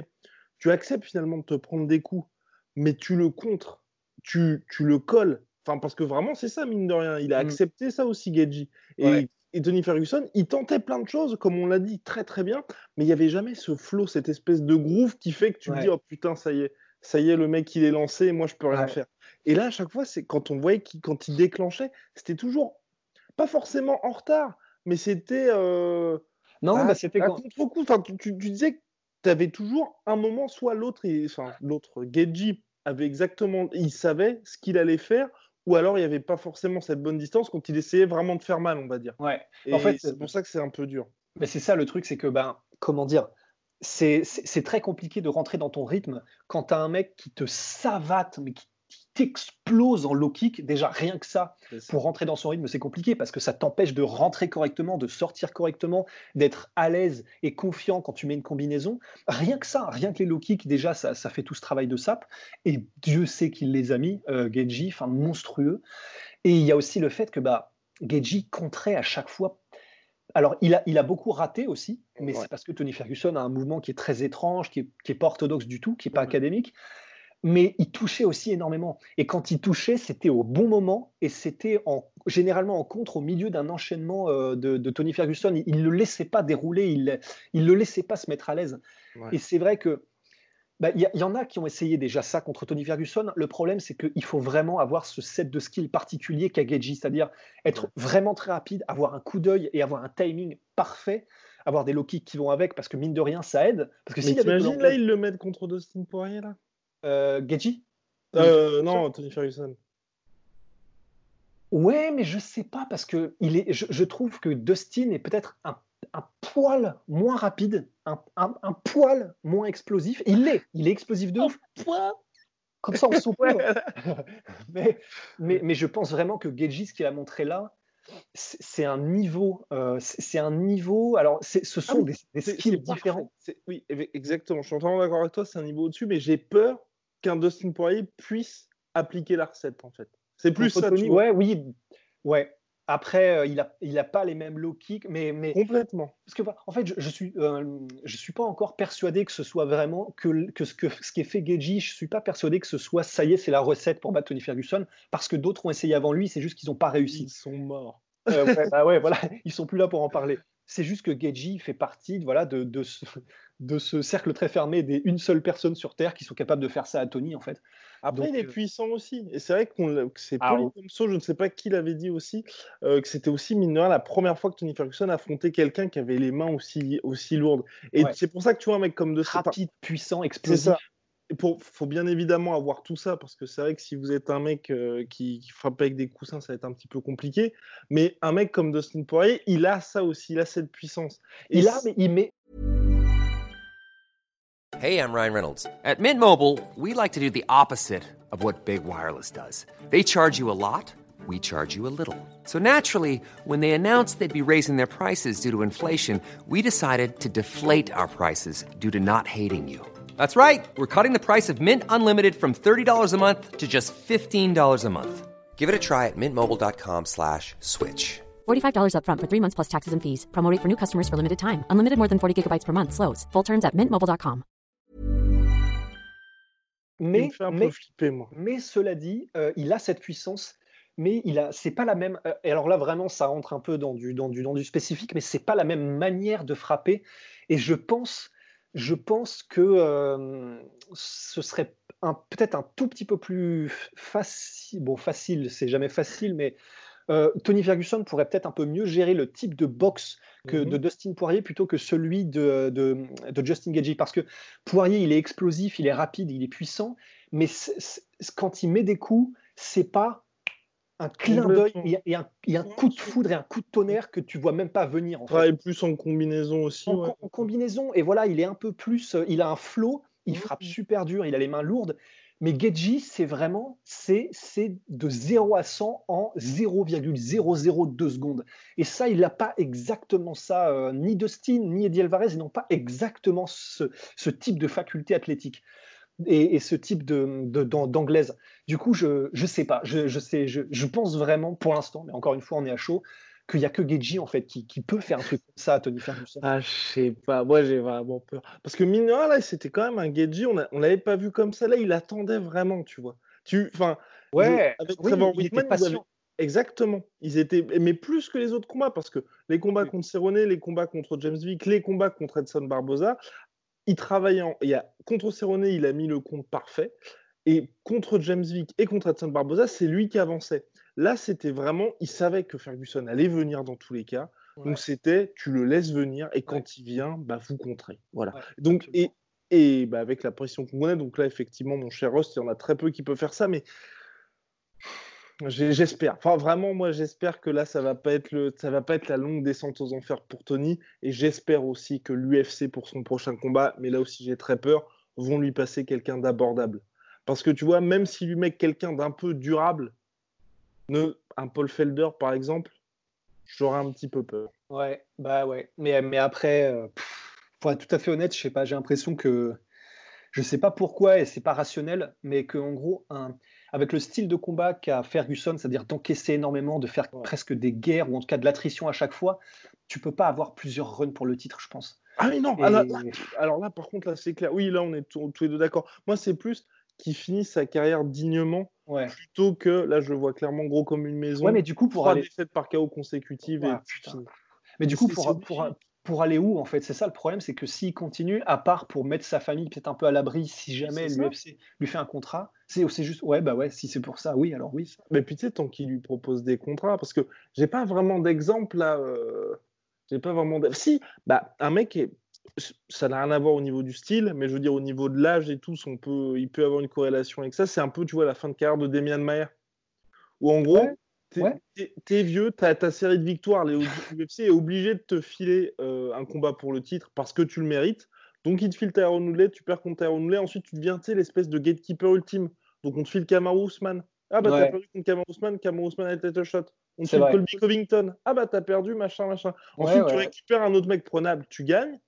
Speaker 1: tu acceptes finalement de te prendre des coups, mais tu le contres, tu, tu le colles. Enfin, parce que vraiment, c'est ça, mine de rien. Il a mmh. accepté ça aussi, Geji. Et, et, Tony Ferguson, il tentait plein de choses, comme on l'a dit, très très bien, mais il n'y avait jamais ce flow, cette espèce de groove qui fait que tu te dis, oh putain, ça y est, ça y est, le mec, il est lancé, moi, je peux rien faire. Et là, à chaque fois, c'est quand on voyait qu'il, quand il déclenchait, c'était toujours pas forcément en retard, mais c'était. Euh,
Speaker 2: non, bah, c'était
Speaker 1: quand... contre-coup. Enfin, tu, tu, disais que tu avais toujours un moment, soit l'autre, enfin, l'autre, Geji avait exactement. Il savait ce qu'il allait faire, ou alors il n'y avait pas forcément cette bonne distance quand il essayait vraiment de faire mal, on va dire.
Speaker 2: Ouais.
Speaker 1: en fait, c'est pour ça que c'est un peu dur.
Speaker 2: Mais c'est ça le truc, c'est que, ben, comment dire, c'est très compliqué de rentrer dans ton rythme quand tu as un mec qui te savate, mais qui t'explose en low kick. Déjà, rien que ça, pour rentrer dans son rythme, c'est compliqué parce que ça t'empêche de rentrer correctement, de sortir correctement, d'être à l'aise et confiant quand tu mets une combinaison. Rien que ça, rien que les low kicks, déjà, ça, fait tout ce travail de sap. Et Dieu sait qu'il les a mis, euh, Geji, enfin monstrueux. Et il y a aussi le fait que bah, Geji compterait à chaque fois alors, il a, il a, beaucoup raté aussi, mais c'est parce que Tony Ferguson a un mouvement qui est très étrange, qui n'est pas orthodoxe du tout, qui n'est pas académique mais il touchait aussi énormément. Et quand il touchait, c'était au bon moment et c'était en, généralement en contre au milieu d'un enchaînement euh, de, Tony Ferguson. Il ne le laissait pas dérouler, il ne le laissait pas se mettre à l'aise. Et c'est vrai que bah, il y, en a qui ont essayé déjà ça contre Tony Ferguson. Le problème, c'est qu'il faut vraiment avoir ce set de skills particulier qu'a Geji, c'est-à-dire être vraiment très rapide, avoir un coup d'œil et avoir un timing parfait avoir des low kicks qui vont avec, parce que mine de rien, ça aide. Parce que
Speaker 1: Mais t'imagines, là, ils le mettent contre Dustin Poirier, là?
Speaker 2: Euh,
Speaker 1: euh, Non, Tony Ferguson.
Speaker 2: Ouais, mais je sais pas parce que il est, je, trouve que Dustin est peut-être un, poil moins rapide, un, poil moins explosif. Il l'est, il est explosif de ouf. Comme ça, on s'en mais, mais, mais, je pense vraiment que Geji, ce qu'il a montré là, c'est un niveau, euh, c'est un niveau. Alors, ce sont ah des, skills différents.
Speaker 1: Oui, exactement. Je suis entièrement d'accord avec toi. C'est un niveau au-dessus, mais j'ai peur qu'un Dustin Poirier puisse appliquer la recette en fait. C'est plus ça.
Speaker 2: ouais, oui, ouais. Après, euh, il n'a il a pas les mêmes low kicks, mais, mais
Speaker 1: complètement.
Speaker 2: Parce que en fait, je, je suis euh, je suis pas encore persuadé que ce soit vraiment que, que ce que ce qui est fait Geji. Je suis pas persuadé que ce soit ça y est, c'est la recette pour battre Tony Ferguson, parce que d'autres ont essayé avant lui. C'est juste qu'ils n'ont pas réussi.
Speaker 1: Ils sont morts.
Speaker 2: Euh, ouais, bah ouais, voilà, ils sont plus là pour en parler. C'est juste que Geji fait partie voilà, de, de, ce, de ce cercle très fermé des une seule personne sur Terre qui sont capables de faire ça à Tony, en fait.
Speaker 1: Après, il est euh, puissant aussi. Et c'est vrai qu'on, que c'est ah, je ne sais pas qui l'avait dit aussi, euh, que c'était aussi, mine la première fois que Tony Ferguson affrontait quelqu'un qui avait les mains aussi, aussi lourdes. Et c'est pour ça que tu vois un mec comme de
Speaker 2: Rapide, puissant, explosif.
Speaker 1: Il faut bien évidemment avoir tout ça, parce que c'est vrai que si vous êtes un mec euh, qui, qui, frappe avec des coussins, ça va être un petit peu compliqué. Mais un mec comme Dustin Poirier, il a ça aussi, il a cette puissance.
Speaker 2: Et il a, mais il met.
Speaker 3: Hey, I'm Ryan Reynolds. At Mint Mobile, we like to do the opposite of what Big Wireless does. They charge you a lot, we charge you a little. So naturally, when they announced they'd be raising their prices due to inflation, we decided to deflate our prices due to not hating you. That's right. We're cutting the price of Mint Unlimited from $30 a month to just $15 a month. Give it a try at mintmobile.com slash switch.
Speaker 4: $45 up front for three months plus taxes and fees. Promote for new customers for limited time. Unlimited more than 40 gigabytes per month. Slows. Full terms at mintmobile.com.
Speaker 2: Mais, mais, flipper, moi. mais cela dit, euh, il a cette puissance mais il a, c'est pas la même. Euh, et alors là, vraiment, ça rentre un peu dans du, dans du, dans du spécifique, mais c'est pas la même manière de frapper. Et je pense je pense que euh, ce serait peut-être un tout petit peu plus facile. Bon, facile, c'est jamais facile, mais euh, Tony Ferguson pourrait peut-être un peu mieux gérer le type de boxe que de mhm. Dustin Poirier plutôt que celui de, de, Justin Gagey. Parce que Poirier, il est explosif, il est rapide, il est puissant, mais quand il met des coups, c'est pas un clin d'œil et, un, coup de foudre et un coup de tonnerre que tu vois même pas venir.
Speaker 1: En fait. plus en combinaison aussi.
Speaker 2: En, combinaison, et voilà, il est un peu plus, euh, il a un flow, il frappe mmh. super dur, il a les mains lourdes, Mais Geji, c'est vraiment, c'est de 0 à 100 en 0,002 secondes. Et ça, il n'a pas exactement ça. Euh, ni Dustin, ni Eddie Alvarez, ils n'ont pas exactement ce, type de faculté athlétique. Et, ce type d'anglaise. De, du coup, je ne sais pas. Je, je, sais, je, je pense vraiment, pour l'instant, mais encore une fois, on est à chaud, qu'il n'y a que Geji en fait qui, peut faire un truc comme ça à Tony Ferguson.
Speaker 1: Ah, je sais pas, moi j'ai vraiment peur. Parce que Mineur, là, c'était quand même un Geji, on, on l'avait pas vu comme ça, là, il attendait vraiment, tu vois. Tu, enfin,
Speaker 2: ouais, avec Trevor Whitman,
Speaker 1: Exactement. Ils étaient, mais plus que les autres combats, parce que les combats contre Cerrone, les combats contre James Vick, les combats contre Edson Barboza, il travaillait en... il a... contre Cerrone, il a mis le compte parfait, et contre James Vick et contre Edson Barboza, c'est lui qui avançait. Là, c'était vraiment, il savait que Ferguson allait venir dans tous les cas. Donc c'était, tu le laisses venir et quand il vient, bah vous contrez. Voilà. donc et, et bah, avec la pression qu'on connaît, donc là effectivement, mon cher Rost, il y en a très peu qui peuvent faire ça, mais j'espère. Enfin vraiment, moi j'espère que là ça va pas être le, ça va pas être la longue descente aux enfers pour Tony, et j'espère aussi que l'UFC pour son prochain combat, mais là aussi j'ai très peur, vont lui passer quelqu'un d'abordable. Parce que tu vois, même s'il lui met quelqu'un d'un peu durable, un Paul Felder, par exemple, j'aurais un petit peu peur.
Speaker 2: Ouais, bah ouais. Mais, mais après, euh, pour être tout à fait honnête, je sais pas, j'ai l'impression que je sais pas pourquoi et c'est pas rationnel, mais qu'en gros, un, avec le style de combat qu'a Ferguson, c'est-à-dire d'encaisser énormément, de faire presque des guerres ou en tout cas de l'attrition à chaque fois, tu peux pas avoir plusieurs runs pour le titre, je pense.
Speaker 1: Ah oui, non, alors, là, alors, là, par contre, là, c'est clair. Oui, là, on est tous les deux d'accord. Moi, c'est plus qui finit sa carrière dignement plutôt que là je vois clairement gros comme une maison.
Speaker 2: Ouais, mais du coup pour aller
Speaker 1: par KO consécutive et
Speaker 2: Mais du coup pour, pour, pour, aller où en fait? C'est ça le problème, c'est que s'il continue, à part pour mettre sa famille peut-être un peu à l'abri si jamais l'UFC lui fait un contrat, c'est juste ouais bah ouais si c'est pour ça, oui alors oui.
Speaker 1: Mais puis tu sais tant qu'il lui propose des contrats, parce que j'ai pas vraiment d'exemple là. Euh, j'ai pas vraiment. Si, bah un mec est ça n'a rien à voir au niveau du style, mais je veux dire au niveau de l'âge et tout, on peut, il peut avoir une corrélation avec ça. C'est un peu, tu vois, la fin de carrière de Demian Mayer. Où en gros, t'es vieux, t'as ta série de victoires, l'UFC est obligé de te filer euh, un combat pour le titre parce que tu le mérites. Donc il te file Tyrone Woodley, tu perds contre Tyrone Woodley, ensuite tu deviens l'espèce de gatekeeper ultime. Donc on te file Kamaru Usman. Ah bah t'as perdu contre Kamaru Usman, Kamaru Usman a title shot. On te file Colby Covington. Ah bah t'as perdu, machin, machin. Ensuite tu récupères un autre mec prenable, tu gagnes.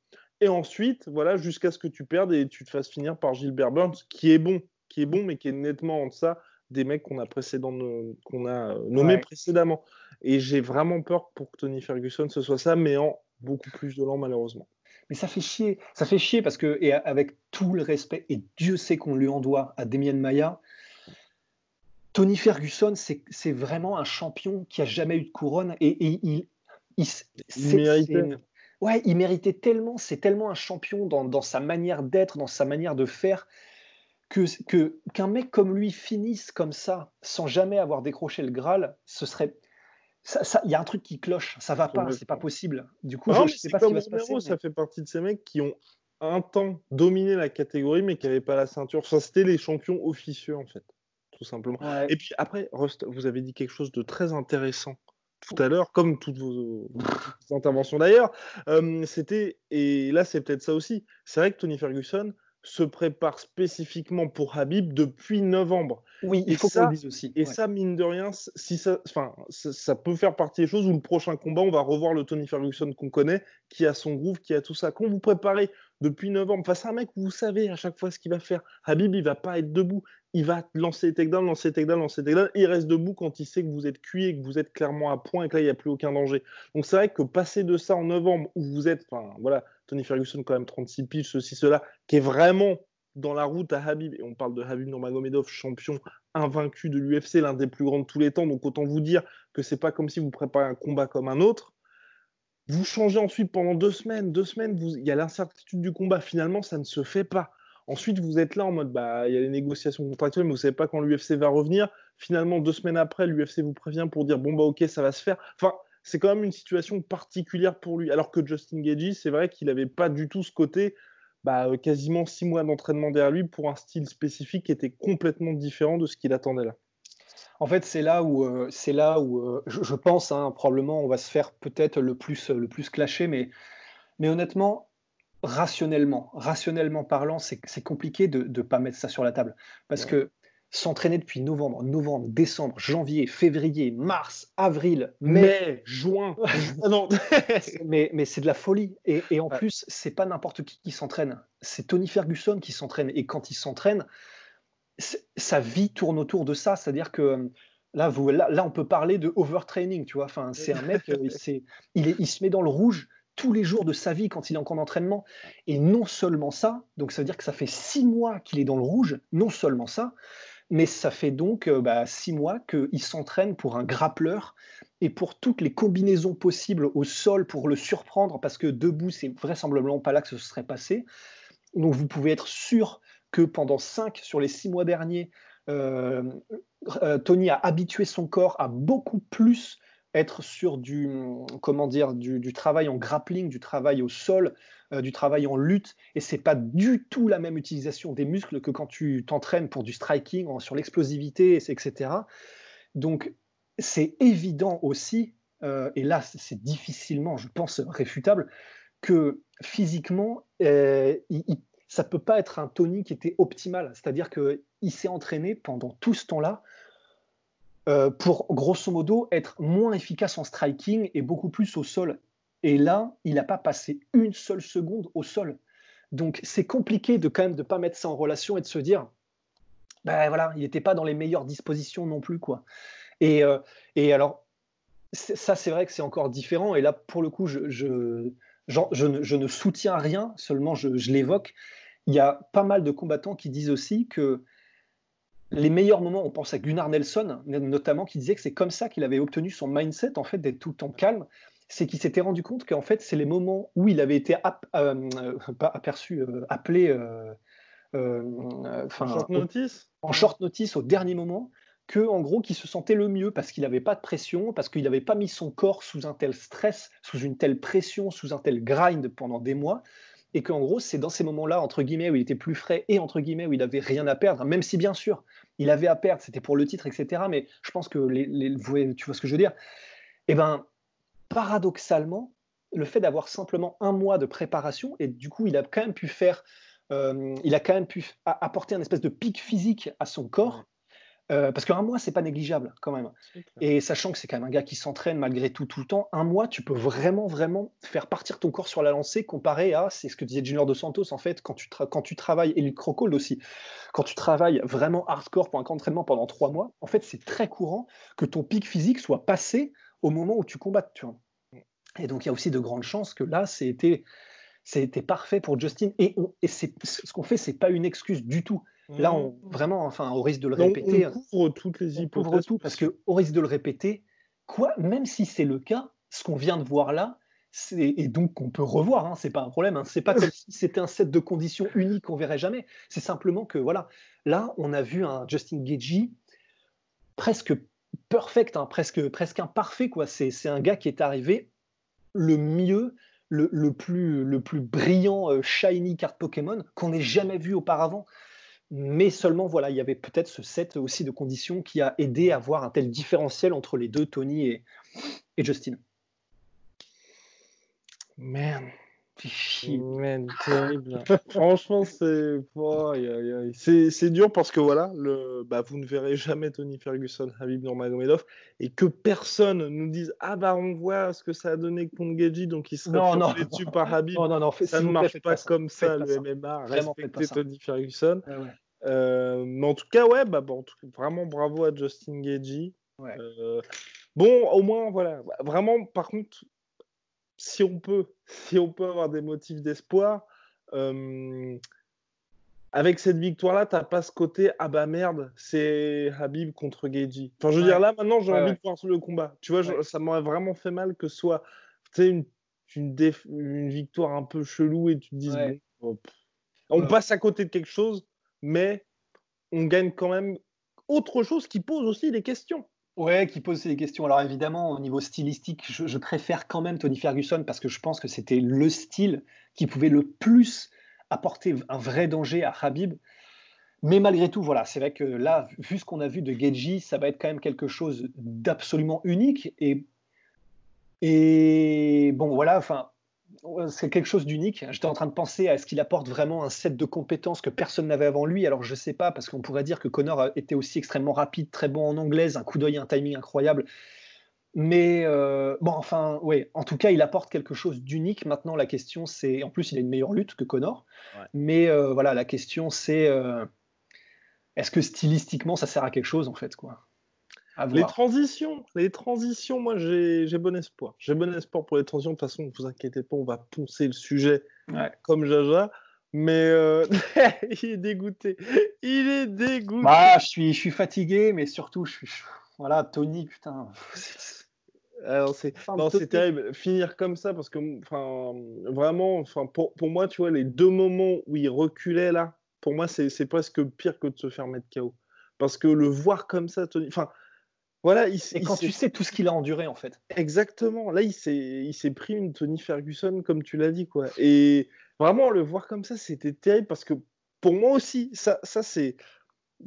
Speaker 1: Et ensuite, voilà, jusqu'à ce que tu perdes et tu te fasses finir par Gilbert Burns, qui est bon, qui est bon, mais qui est nettement en deçà des mecs qu'on a, précédent, qu'on a euh, nommés précédemment. Et j'ai vraiment peur pour que Tony Ferguson ce soit ça, mais en beaucoup plus violent malheureusement.
Speaker 2: Mais ça fait chier, ça fait chier parce que, et avec tout le respect, et Dieu sait qu'on lui en doit à Damien Maya, Tony Ferguson, c'est vraiment un champion qui a jamais eu de couronne et, et il, il,
Speaker 1: il
Speaker 2: ouais, il méritait tellement, c'est tellement un champion dans, sa manière d'être, dans sa manière de faire, que qu'un mec comme lui finisse comme ça, sans jamais avoir décroché le Graal, ce serait. Il y a un truc qui cloche, ça va pas, c'est pas possible. Du coup, je, sais pas ce qui va se passer.
Speaker 1: Ça fait partie de ces mecs qui ont un temps dominé la catégorie, mais qui n'avaient pas la ceinture. C'était les champions officieux, en fait, tout simplement. Et puis après, Rust, vous avez dit quelque chose de très intéressant tout à l'heure, comme toutes vos, interventions d'ailleurs, c'était, et là c'est peut-être ça aussi, c'est vrai que Tony Ferguson se prépare spécifiquement pour Habib depuis novembre.
Speaker 2: Oui, il faut qu'on le dise aussi.
Speaker 1: Et ça, mine de rien, si ça, enfin, ça, peut faire partie des choses où le prochain combat, on va revoir le Tony Ferguson qu'on connaît, qui a son groove, qui a tout ça. Quand vous préparez depuis novembre face à un mec où vous savez à chaque fois ce qu'il va faire, Habib, il va pas être debout il va lancer les takedowns, lancer les takedowns, lancer les takedowns, il reste debout quand il sait que vous êtes cuit et que vous êtes clairement à point et que là, il n'y a plus aucun danger. Donc c'est vrai que passer de ça en novembre, où vous êtes, enfin voilà, Tony Ferguson quand même 36 piges, ceci, cela, qui est vraiment dans la route à Habib, et on parle de Habib Nurmagomedov, champion invaincu de l'UFC, l'un des plus grands de tous les temps, donc autant vous dire que c'est pas comme si vous préparez un combat comme un autre. Vous changez ensuite pendant deux semaines, deux semaines, il y a l'incertitude du combat, finalement ça ne se fait pas. Ensuite, vous êtes là en mode, bah, il y a les négociations contractuelles, mais vous savez pas quand l'UFC va revenir. Finalement, deux semaines après, l'UFC vous prévient pour dire, bon, bah, ok, ça va se faire. Enfin, c'est quand même une situation particulière pour lui. Alors que Justin Gagey, c'est vrai qu'il n'avait pas du tout ce côté, bah, euh, quasiment six mois d'entraînement derrière lui pour un style spécifique qui était complètement différent de ce qu'il attendait là.
Speaker 2: En fait, c'est là où, euh, c'est là où euh, je, pense, hein, probablement, on va se faire peut-être le plus, le plus clasher, mais, mais honnêtement, rationnellement, rationnellement parlant, c'est compliqué de ne pas mettre ça sur la table. Parce que s'entraîner depuis novembre, novembre, décembre, janvier, février, mars, avril, mai, juin. Ah non. mais, mais c'est de la folie. Et, et en plus, c'est pas n'importe qui qui s'entraîne. C'est Tony Ferguson qui s'entraîne. Et quand il s'entraîne, sa vie tourne autour de ça. C'est-à-dire que là, vous, là, là, on peut parler de overtraining. Tu vois, enfin, c'est un mec, euh, il, il se met dans le rouge tous les jours de sa vie quand il est en camp d'entraînement. Et non seulement ça, donc ça veut dire que ça fait six mois qu'il est dans le rouge, non seulement ça, mais ça fait donc euh, bah, six mois qu'il s'entraîne pour un grappleur et pour toutes les combinaisons possibles au sol pour le surprendre, parce que debout, c'est vraisemblablement pas là que ce serait passé. Donc vous pouvez être sûr que pendant cinq sur les six mois derniers, euh, euh, Tony a habitué son corps à beaucoup plus être sur du, comment dire, du, travail en grappling, du travail au sol, euh, du travail en lutte, et c'est pas du tout la même utilisation des muscles que quand tu t'entraînes pour du striking, sur l'explosivité, etc. Donc c'est évident aussi, euh, et là c'est difficilement, je pense, réfutable, que physiquement, euh, ça peut pas être un Tony qui était optimal, c'est-à-dire qu'il s'est entraîné pendant tout ce temps-là euh, pour grosso modo être moins efficace en striking et beaucoup plus au sol. Et là, il n'a pas passé une seule seconde au sol. Donc c'est compliqué de quand même de pas mettre ça en relation et de se dire, ben voilà, il n'était pas dans les meilleures dispositions non plus quoi. Et, euh, et alors ça c'est vrai que c'est encore différent. Et là pour le coup, je, je, je, ne, soutiens rien, seulement je l'évoque. Il y a pas mal de combattants qui disent aussi que les meilleurs moments, on pense à Gunnar Nelson, notamment, qui disait que c'est comme ça qu'il avait obtenu son mindset, en fait, d'être tout le temps calme. C'est qu'il s'était rendu compte qu'en fait, c'est les moments où il avait été euh, pas aperçu, euh, appelé euh,
Speaker 1: en short notice,
Speaker 2: en short notice au dernier moment, que en gros, qu'il se sentait le mieux parce qu'il n'avait pas de pression, parce qu'il n'avait pas mis son corps sous un tel stress, sous une telle pression, sous un tel grind pendant des mois, et qu'en gros, c'est dans ces moments-là, entre guillemets, où il était plus frais et entre guillemets, où il avait rien à perdre, même si bien sûr, il avait à perdre, c'était pour le titre, etc. Mais je pense que les, tu vois ce que je veux dire Eh bien, paradoxalement, le fait d'avoir simplement un mois de préparation, et du coup, il a quand même pu faire, euh, il a quand même pu apporter un espèce de pic physique à son corps euh, parce qu'un mois, c'est pas négligeable quand même. Et sachant que c'est quand même un gars qui s'entraîne malgré tout tout le temps, un mois, tu peux vraiment, vraiment faire partir ton corps sur la lancée comparé à, c'est ce que disait Junior Dos Santos en fait, quand tu, quand tu travailles, et Luc Crocold aussi, quand tu travailles vraiment hardcore pour un entraînement pendant trois mois, en fait, c'est très courant que ton pic physique soit passé au moment où tu vois. Et donc, il y a aussi de grandes chances que là, c'était parfait pour Justin. Et, et ce qu'on fait, c'est pas une excuse du tout. Là, on, mmh. vraiment, enfin, au risque de le répéter.
Speaker 1: On couvre toutes les hypothèses.
Speaker 2: On couvre tout parce que, au risque de le répéter, quoi, même si c'est le cas, ce qu'on vient de voir là, et donc qu'on peut revoir, hein, c'est pas un problème. Hein, c'est pas comme si c'était un set de conditions uniques qu'on verrait jamais. C'est simplement que voilà, là, on a vu un Justin Gagey presque perfect, hein, presque presque imparfait quoi. C'est un gars qui est arrivé le mieux, le, le plus le plus brillant euh, shiny carte Pokémon qu'on ait jamais vu auparavant mais seulement voilà, il y avait peut-être ce set aussi de conditions qui a aidé à voir un tel différentiel entre les deux, Tony et, et Justin.
Speaker 1: Man, Man, terrible. Franchement, c'est c'est dur parce que voilà, le... bah, vous ne verrez jamais Tony Ferguson, Habib Nurmagomedov, et que personne nous dise ah bah on voit ce que ça a donné contre Geji, donc il serait
Speaker 2: non, non.
Speaker 1: dessus par Habib.
Speaker 2: Non, non, non,
Speaker 1: ça ne marche pas, comme ça, le MMA. Respectez Tony Ferguson. Euh, mais en tout cas, ouais, bah, bon, vraiment bravo à Justin Gagey. Euh, bon, au moins, voilà, vraiment, par contre, si on peut, si on peut avoir des motifs d'espoir, euh, avec cette victoire-là, t'as pas ce côté ah bah merde, c'est Habib contre Geji. Enfin, je veux dire là maintenant, j'ai envie de voir le combat. Tu vois, ça m'aurait vraiment fait mal que ce soit, une une, une, victoire un peu chelou et tu te dises on passe à côté de quelque chose, mais on gagne quand même autre chose qui pose aussi des questions.
Speaker 2: Ouais, qui pose des questions. Alors évidemment, au niveau stylistique, je, préfère quand même Tony Ferguson parce que je pense que c'était le style qui pouvait le plus apporter un vrai danger à Habib. Mais malgré tout, voilà, c'est vrai que là, vu ce qu'on a vu de Geji, ça va être quand même quelque chose d'absolument unique. Et, et bon, voilà, enfin, c'est quelque chose d'unique. J'étais en train de penser à ce qu'il apporte vraiment un set de compétences que personne n'avait avant lui. Alors je sais pas, parce qu'on pourrait dire que Connor était aussi extrêmement rapide, très bon en anglaise, un coup d'œil, un timing incroyable. Mais euh, bon, enfin, oui, en tout cas, il apporte quelque chose d'unique. Maintenant, la question, c'est. En plus, il a une meilleure lutte que Connor. Mais euh, voilà, la question, c'est. Euh, est-ce que stylistiquement, ça sert à quelque chose, en fait, quoi?
Speaker 1: Les transitions, les transitions, moi j'ai bon espoir. J'ai bon espoir pour les transitions. De toute façon, ne vous inquiétez pas, on va poncer le sujet comme Jaja. Mais il est dégoûté. Il est dégoûté.
Speaker 2: Bah, je, suis, je suis fatigué, mais surtout, je suis. Voilà, Tony, putain.
Speaker 1: Alors c'est c'est terrible finir comme ça parce que enfin vraiment enfin pour, pour, moi tu vois les deux moments où il reculait là pour moi c'est presque pire que de se faire mettre KO parce que le voir comme ça Tony enfin voilà,
Speaker 2: il, et quand tu sais tout ce qu'il a enduré en fait.
Speaker 1: Exactement. Là, il s'est, pris une Tony Ferguson comme tu l'as dit quoi. Et vraiment le voir comme ça, c'était terrible parce que pour moi aussi, ça, ça c'est,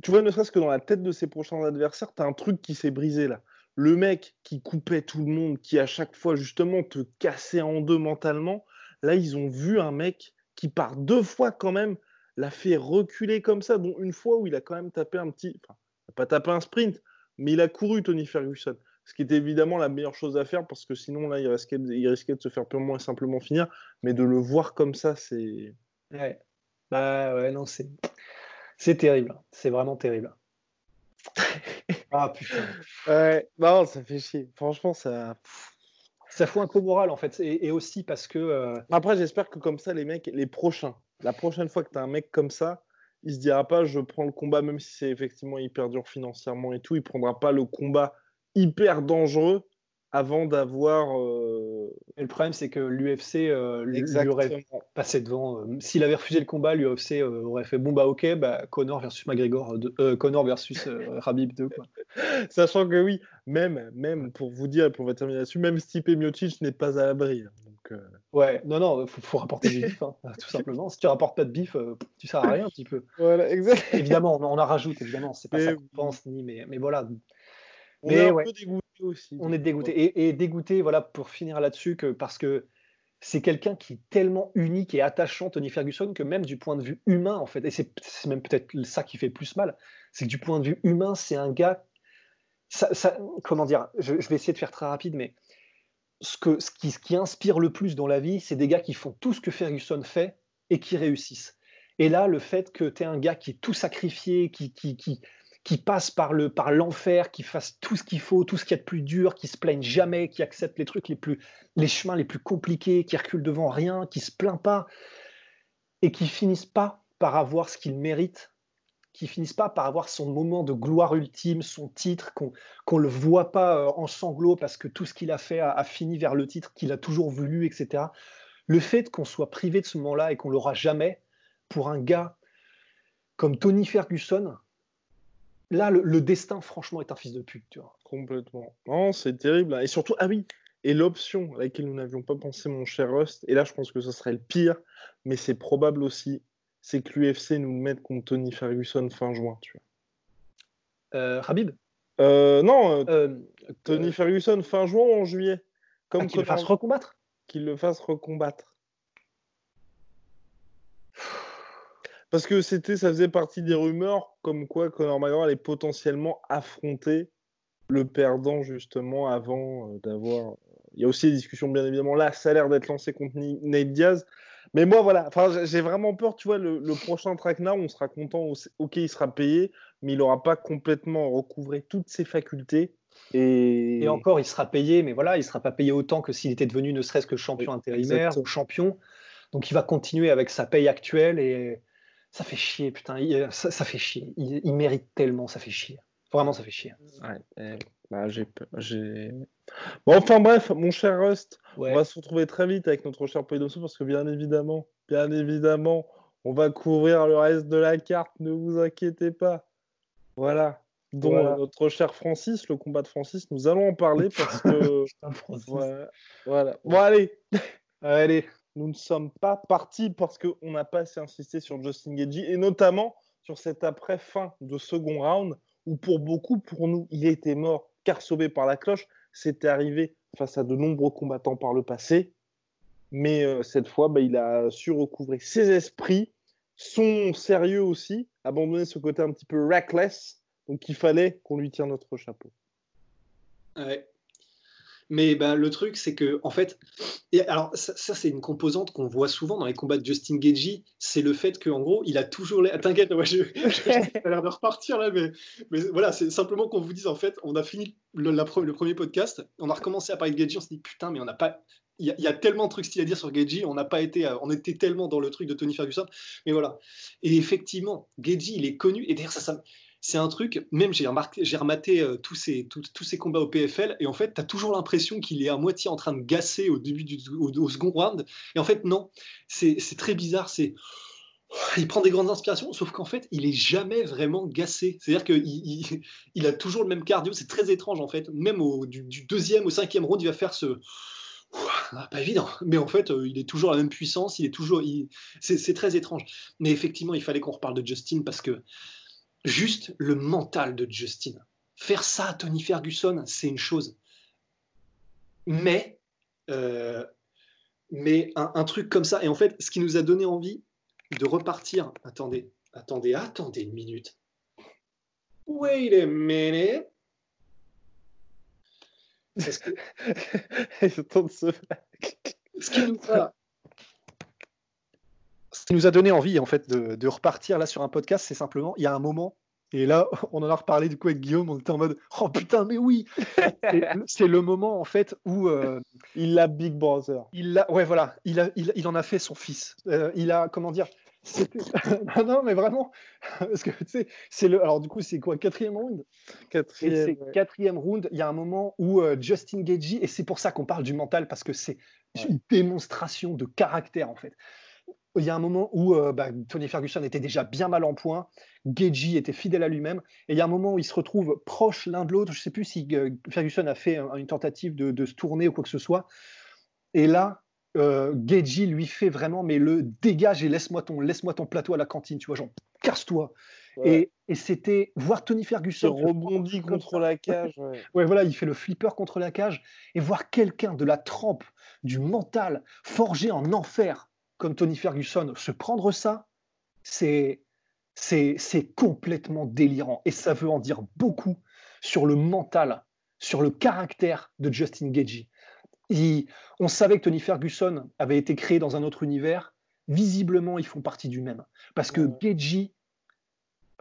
Speaker 1: tu vois, ne serait-ce que dans la tête de ses prochains adversaires, tu as un truc qui s'est brisé là. Le mec qui coupait tout le monde, qui à chaque fois justement te cassait en deux mentalement, là ils ont vu un mec qui par deux fois quand même l'a fait reculer comme ça, dont une fois où il a quand même tapé un petit, enfin, pas tapé un sprint, mais il a couru Tony Ferguson. Ce qui était évidemment la meilleure chose à faire parce que sinon, là, il risquait, il risquait de se faire purement et simplement finir. Mais de le voir comme ça, c'est.
Speaker 2: Ouais. Bah ouais, non, c'est. C'est terrible. C'est vraiment terrible.
Speaker 1: ah putain. Ouais, non, ça fait chier. Franchement, ça.
Speaker 2: Ça fout un coup moral en fait. Et, aussi parce que. Euh,
Speaker 1: Après, j'espère que comme ça, les mecs, les prochains, la prochaine fois que tu as un mec comme ça, il se dira pas je prends le combat même si c'est effectivement hyper dur financièrement et tout, il prendra pas le combat hyper dangereux avant d'avoir. Euh,
Speaker 2: le problème, c'est que l'UFC euh, lui aurait passé devant. Euh, s'il avait refusé le combat, l'UFC aurait fait bon bah ok, bah, Connor versus McGregor, Connor versus Rabib 2 quoi.
Speaker 1: Sachant que oui, même, même pour vous dire, pour terminer là-dessus, même Stipe Miocic n'est pas à l'abri. Hein.
Speaker 2: Ouais, non, non, faut, faut rapporter du bif, hein, tout simplement. Si tu rapportes pas de bif, euh, tu sers à rien un petit peu.
Speaker 1: Voilà, exact.
Speaker 2: Évidemment, on, en rajoute, évidemment, c'est pas ça qu'on pense, ni, mais, mais voilà.
Speaker 1: On est un peu dégoûté aussi.
Speaker 2: On est dégoûté. Et, et, dégoûté, voilà, pour finir là-dessus, que parce que c'est quelqu'un qui est tellement unique et attachant, Tony Ferguson, que même du point de vue humain, en fait, et c'est même peut-être ça qui fait plus mal, c'est que du point de vue humain, c'est un gars. Ça, ça, comment dire je, je, vais essayer de faire très rapide, mais ce, que, ce, qui, ce qui inspire le plus dans la vie, c'est des gars qui font tout ce que Ferguson fait et qui réussissent. Et là, le fait que tu es un gars qui est tout sacrifié, qui, qui, qui, qui passe par le par l'enfer, qui fasse tout ce qu'il faut, tout ce qu'il y a de plus dur, qui se plaigne jamais, qui accepte les trucs les plus les chemins les plus compliqués, qui recule devant rien, qui se plaint pas et qui finissent pas par avoir ce qu'il mérite qui finissent pas par avoir son moment de gloire ultime, son titre, qu'on ne le voit pas euh, en sanglots parce que tout ce qu'il a fait a, fini vers le titre qu'il a toujours voulu, etc. Le fait qu'on soit privé de ce moment-là et qu'on l'aura jamais, pour un gars comme Tony Ferguson, là, le, destin, franchement, est un fils de pute. Tu vois.
Speaker 1: Complètement. Non, c'est terrible. Et surtout, ah oui, et l'option à laquelle nous n'avions pas pensé, mon cher Rust, et là, je pense que ce serait le pire, mais c'est probable aussi, c'est que l'UFC nous mette contre Tony Ferguson fin juin, tu
Speaker 2: vois. Euh, Habib?
Speaker 1: Euh, Non, euh, Tony Ferguson fin juin ou en juillet
Speaker 2: Comme ah, qu'il le fasse recombattre?
Speaker 1: Qu'il le fasse recombattre. Parce que c'était, ça faisait partie des rumeurs comme quoi Conor McGregor allait potentiellement affronter le perdant justement avant d'avoir. Il y a aussi des discussions bien évidemment là, ça a l'air d'être lancé contre Nate Diaz. Mais moi, voilà, enfin, j'ai vraiment peur, tu vois, le, prochain traquenard, on sera content, ok, il sera payé, mais il n'aura pas complètement recouvré toutes ses facultés. Et...
Speaker 2: encore, il sera payé, mais voilà, il ne sera pas payé autant que s'il était devenu ne serait-ce que champion intérimaire ou champion. Donc il va continuer avec sa paye actuelle et ça fait chier, putain, ça, fait chier. Il, mérite tellement, ça fait chier. Vraiment, ça fait chier.
Speaker 1: Ouais, bah, j'ai Bon, enfin bref, mon cher Rust, on va se retrouver très vite avec notre cher Poidosso parce que bien évidemment, bien évidemment, on va couvrir le reste de la carte, ne vous inquiétez pas. Voilà. Dont notre cher Francis, le combat de Francis, nous allons en parler parce que. voilà. Bon, allez. allez. Nous ne sommes pas partis parce qu'on n'a pas assez insisté sur Justin Gagey et notamment sur cette après-fin de second round où pour beaucoup, pour nous, il était mort car sauvé par la cloche. C'était arrivé face à de nombreux combattants par le passé. Mais euh, cette fois, bah, il a su recouvrer ses esprits, son sérieux aussi, abandonner ce côté un petit peu reckless. Donc il fallait qu'on lui tire notre chapeau.
Speaker 2: Ouais. Mais ben, le truc, c'est que, en fait, et alors ça, c'est une composante qu'on voit souvent dans les combats de Justin Gagey, c'est le fait qu'en gros, il a toujours l'air. T'inquiète, moi, je, l'air de repartir là, mais, mais voilà, c'est simplement qu'on vous dise, en fait, on a fini le, premier podcast, on a recommencé à parler de Gagey, on s'est dit, putain, mais on n'a pas. Il y, a tellement de trucs stylés à dire sur Gagey, on n'a pas été, on était tellement dans le truc de Tony Ferguson, mais voilà. Et effectivement, Gagey, il est connu, et d'ailleurs, ça, ça c'est un truc, même j'ai remarqué, j'ai rematé euh, tous, ces, tous ces combats au PFL, et en fait, tu as toujours l'impression qu'il est à moitié en train de gasser au début du au, second round. Et en fait, non, c'est très bizarre. C'est il prend des grandes inspirations, sauf qu'en fait, il est jamais vraiment gassé. C'est-à-dire qu'il il, a toujours le même cardio. C'est très étrange, en fait. Même au, du, deuxième au cinquième round, il va faire ce. Ah, pas évident, mais en fait, euh, il est toujours à la même puissance. Il est toujours. C'est très étrange. Mais effectivement, il fallait qu'on reparle de Justin parce que juste le mental de Justin. Faire ça à Tony Ferguson, c'est une chose. Mais, euh, mais un, truc comme ça, et en fait, ce qui nous a donné envie de repartir. Attendez, attendez, attendez une minute. Wait a minute. Que... ce qui nous a ce qui nous a donné envie en fait de, repartir là sur un podcast, c'est simplement il y a un moment et là on en a reparlé du coup avec Guillaume, on était en mode oh putain mais oui, c'est le moment en fait où euh,
Speaker 1: il a Big Brother.
Speaker 2: Il a ouais voilà, il a il, en a fait son fils. Euh, il a comment dire non, non, mais vraiment, parce que tu sais, c'est le. Alors, du coup, c'est quoi Quatrième round? Quatrième, quatrième round. Il y a un moment où euh, Justin Gagey, et c'est pour ça qu'on parle du mental, parce que c'est une démonstration de caractère, en fait il y a un moment où euh, bah, Tony Ferguson était déjà bien mal en point, Gagey était fidèle à lui-même, et il y a un moment où ils se retrouvent proches l'un de l'autre. Je ne sais plus si euh, Ferguson a fait une tentative de, se tourner ou quoi que ce soit. Et là, euh, lui fait vraiment, mais le dégage et laisse-moi ton, laisse ton plateau à la cantine, tu vois, genre, casse-toi. Et, c'était voir Tony Ferguson
Speaker 1: rebondit contre la cage.
Speaker 2: Ouais. voilà, il fait le flipper contre la cage et voir quelqu'un de la trempe, du mental, forgé en enfer, comme Tony Ferguson, se prendre ça, c'est c'est complètement délirant. Et ça veut en dire beaucoup sur le mental, sur le caractère de Justin Gagey. on savait que Tony Ferguson avait été créé dans un autre univers. Visiblement, ils font partie du même. Parce que Gagey,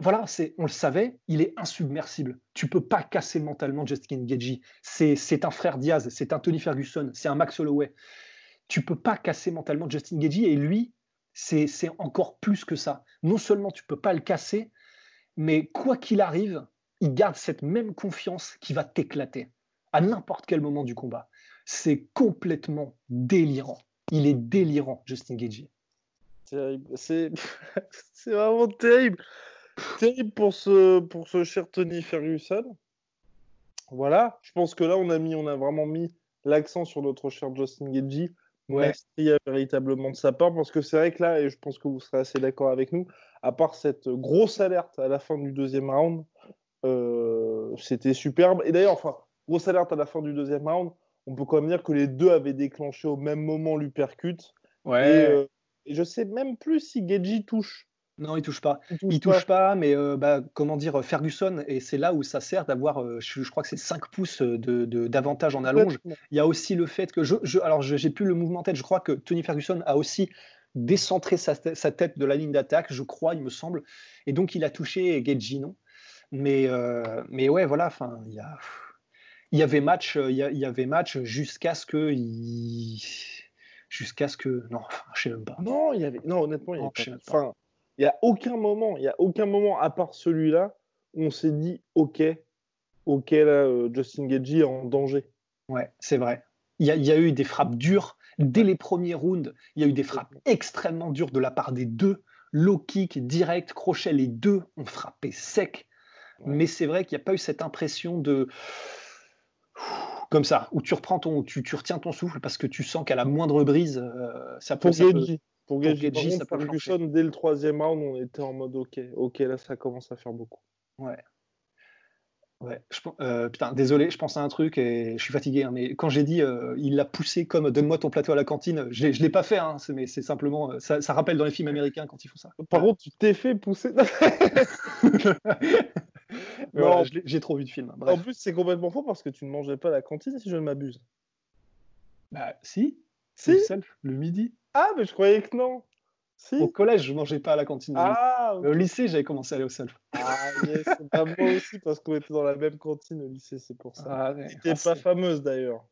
Speaker 2: voilà, on le savait, il est insubmersible. Tu peux pas casser mentalement Justin Gagey. C'est un frère Diaz, c'est un Tony Ferguson, c'est un Max Holloway tu peux pas casser mentalement Justin Gagey et lui, c'est encore plus que ça. Non seulement tu peux pas le casser, mais quoi qu'il arrive, il garde cette même confiance qui va t'éclater à n'importe quel moment du combat. C'est complètement délirant. Il est délirant, Justin Gagey.
Speaker 1: C'est vraiment terrible. Terrible pour ce, pour ce cher Tony Ferguson. Voilà, je pense que là, on a, mis, on a vraiment mis l'accent sur notre cher Justin Gagey ouais. y a véritablement de sa part, parce que c'est vrai que là, et je pense que vous serez assez d'accord avec nous, à part cette grosse alerte à la fin du deuxième round, euh, c'était superbe. Et d'ailleurs, enfin, grosse alerte à la fin du deuxième round, on peut quand même dire que les deux avaient déclenché au même moment l'uppercut.
Speaker 2: Ouais.
Speaker 1: Et, euh, et, je sais même plus si Geji touche.
Speaker 2: Non, il touche pas. Il touche, pas. mais euh, bah, comment dire, Ferguson, et c'est là où ça sert d'avoir, euh, je, crois que c'est 5 pouces d'avantage de, en allonge. Il y a aussi le fait que, je, je alors j'ai plus le mouvement tête, je crois que Tony Ferguson a aussi décentré sa, tête de la ligne d'attaque, je crois, il me semble, et donc il a touché Geji, non mais, euh, mais ouais, voilà, enfin, il y a. Il y avait match, il y, avait match jusqu'à ce que jusqu'à ce que non, je sais même pas.
Speaker 1: Non, il y avait non honnêtement, il y avait pas. Il n'y a aucun moment, il y a aucun moment à part celui-là où on s'est dit ok, ok là, euh, Justin Gagey est en danger.
Speaker 2: Ouais, c'est vrai. Il y, a, eu des frappes dures dès les premiers rounds. Il y a eu des frappes extrêmement dures de la part des deux. Low kick, direct, crochet, les deux ont frappé sec. Mais c'est vrai qu'il n'y a pas eu cette impression de comme ça, où tu reprends ton, tu, tu retiens ton souffle parce que tu sens qu'à la moindre brise, euh, ça peut.
Speaker 1: Pour pour Gagey, ça Ferguson, dès le troisième round, on était en mode OK, OK, là, ça commence à faire beaucoup.
Speaker 2: Ouais. Ouais, je, euh, putain, désolé, je pense à un truc et je suis fatigué, hein, mais quand j'ai dit euh, il l'a poussé comme donne-moi ton plateau à la cantine, je ne l'ai pas fait, hein, mais c'est simplement, euh, ça, ça, rappelle dans les films américains quand ils font ça.
Speaker 1: Par contre, tu t'es fait pousser.
Speaker 2: j'ai trop vu de films.
Speaker 1: En plus, c'est complètement faux parce que tu ne mangeais pas à la cantine si je ne m'abuse.
Speaker 2: Bah, si.
Speaker 1: Si.
Speaker 2: Le, le midi.
Speaker 1: Ah, mais je croyais que non.
Speaker 2: Au collège, je mangeais pas à la cantine.
Speaker 1: Ah,
Speaker 2: Au lycée, j'avais commencé à aller au self.
Speaker 1: Ah, yes, pas moi aussi, parce qu'on était dans la même cantine au lycée, c'est pour ça. Ah, ouais. C'était ah, pas fameuse d'ailleurs.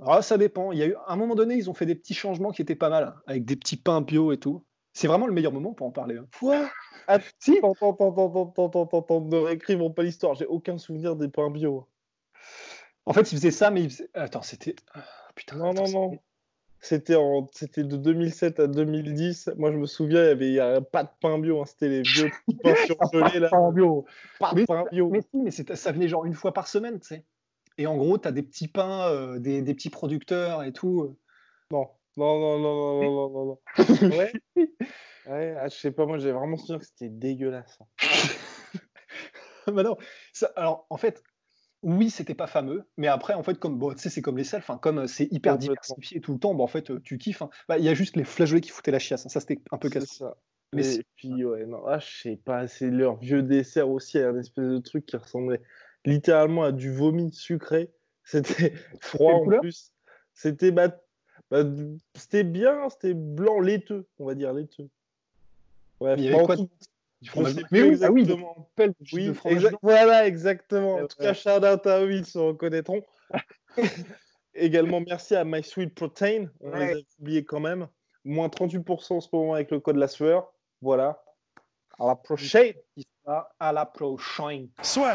Speaker 2: Ah, ça dépend. Il y a eu, à un moment donné, ils ont fait des petits changements qui étaient pas mal, avec des petits pains bio et tout. C'est vraiment le meilleur moment pour en parler. Hein.
Speaker 1: Quoi? Ah, Si Attends, attends, attends, attends, attends, ne réécrivons pas l'histoire. J'ai aucun souvenir des pains bio.
Speaker 2: En fait, ils faisaient ça, mais ils faisaient... Attends, c'était. Ah,
Speaker 1: putain, non, non, non. C'était en... c'était de 2007 à 2010. Moi, je me souviens, il y avait, il y avait pas de pain bio. Hein. C'était les vieux pains surgelés là.
Speaker 2: Pain bio. Pas mais, pain bio. Mais, mais ça venait genre une fois par semaine, tu sais. Et en gros, tu as des petits pains, euh, des, des, petits producteurs et tout.
Speaker 1: Non, non, non, non, non, non, non, non. ouais. ouais ah, je sais pas, moi, j'ai vraiment souvenir que c'était dégueulasse.
Speaker 2: bah non. Ça, alors, en fait, oui, c'était pas fameux, mais après, en fait, comme bon, c'est comme les selfs, hein, comme euh, c'est hyper diversifié tout le temps, bah, en fait, euh, tu kiffes. Hein. Bah, il y a juste les flageolets qui foutaient la chiasse. Hein. Ça, c'était un peu casse.
Speaker 1: Mais et puis, ouais, non, ah, je sais pas, c'est leur vieux dessert aussi, un espèce de truc qui ressemblait littéralement à du vomi sucré. C'était froid en plus. C'était bah, bah, c'était bien, c'était blanc laiteux, on va dire laiteux.
Speaker 2: Ouais, il y avait quoi
Speaker 1: mais oui, ah oui, oui voilà, exactement. en tout cas, shout out à eux, ils se reconnaîtront. Également, merci à My Sweet Protein. On les a oubliés quand même. Moins 38% en ce moment avec le code la sueur. Voilà. À la prochaine.
Speaker 2: À la prochaine.
Speaker 1: Soit.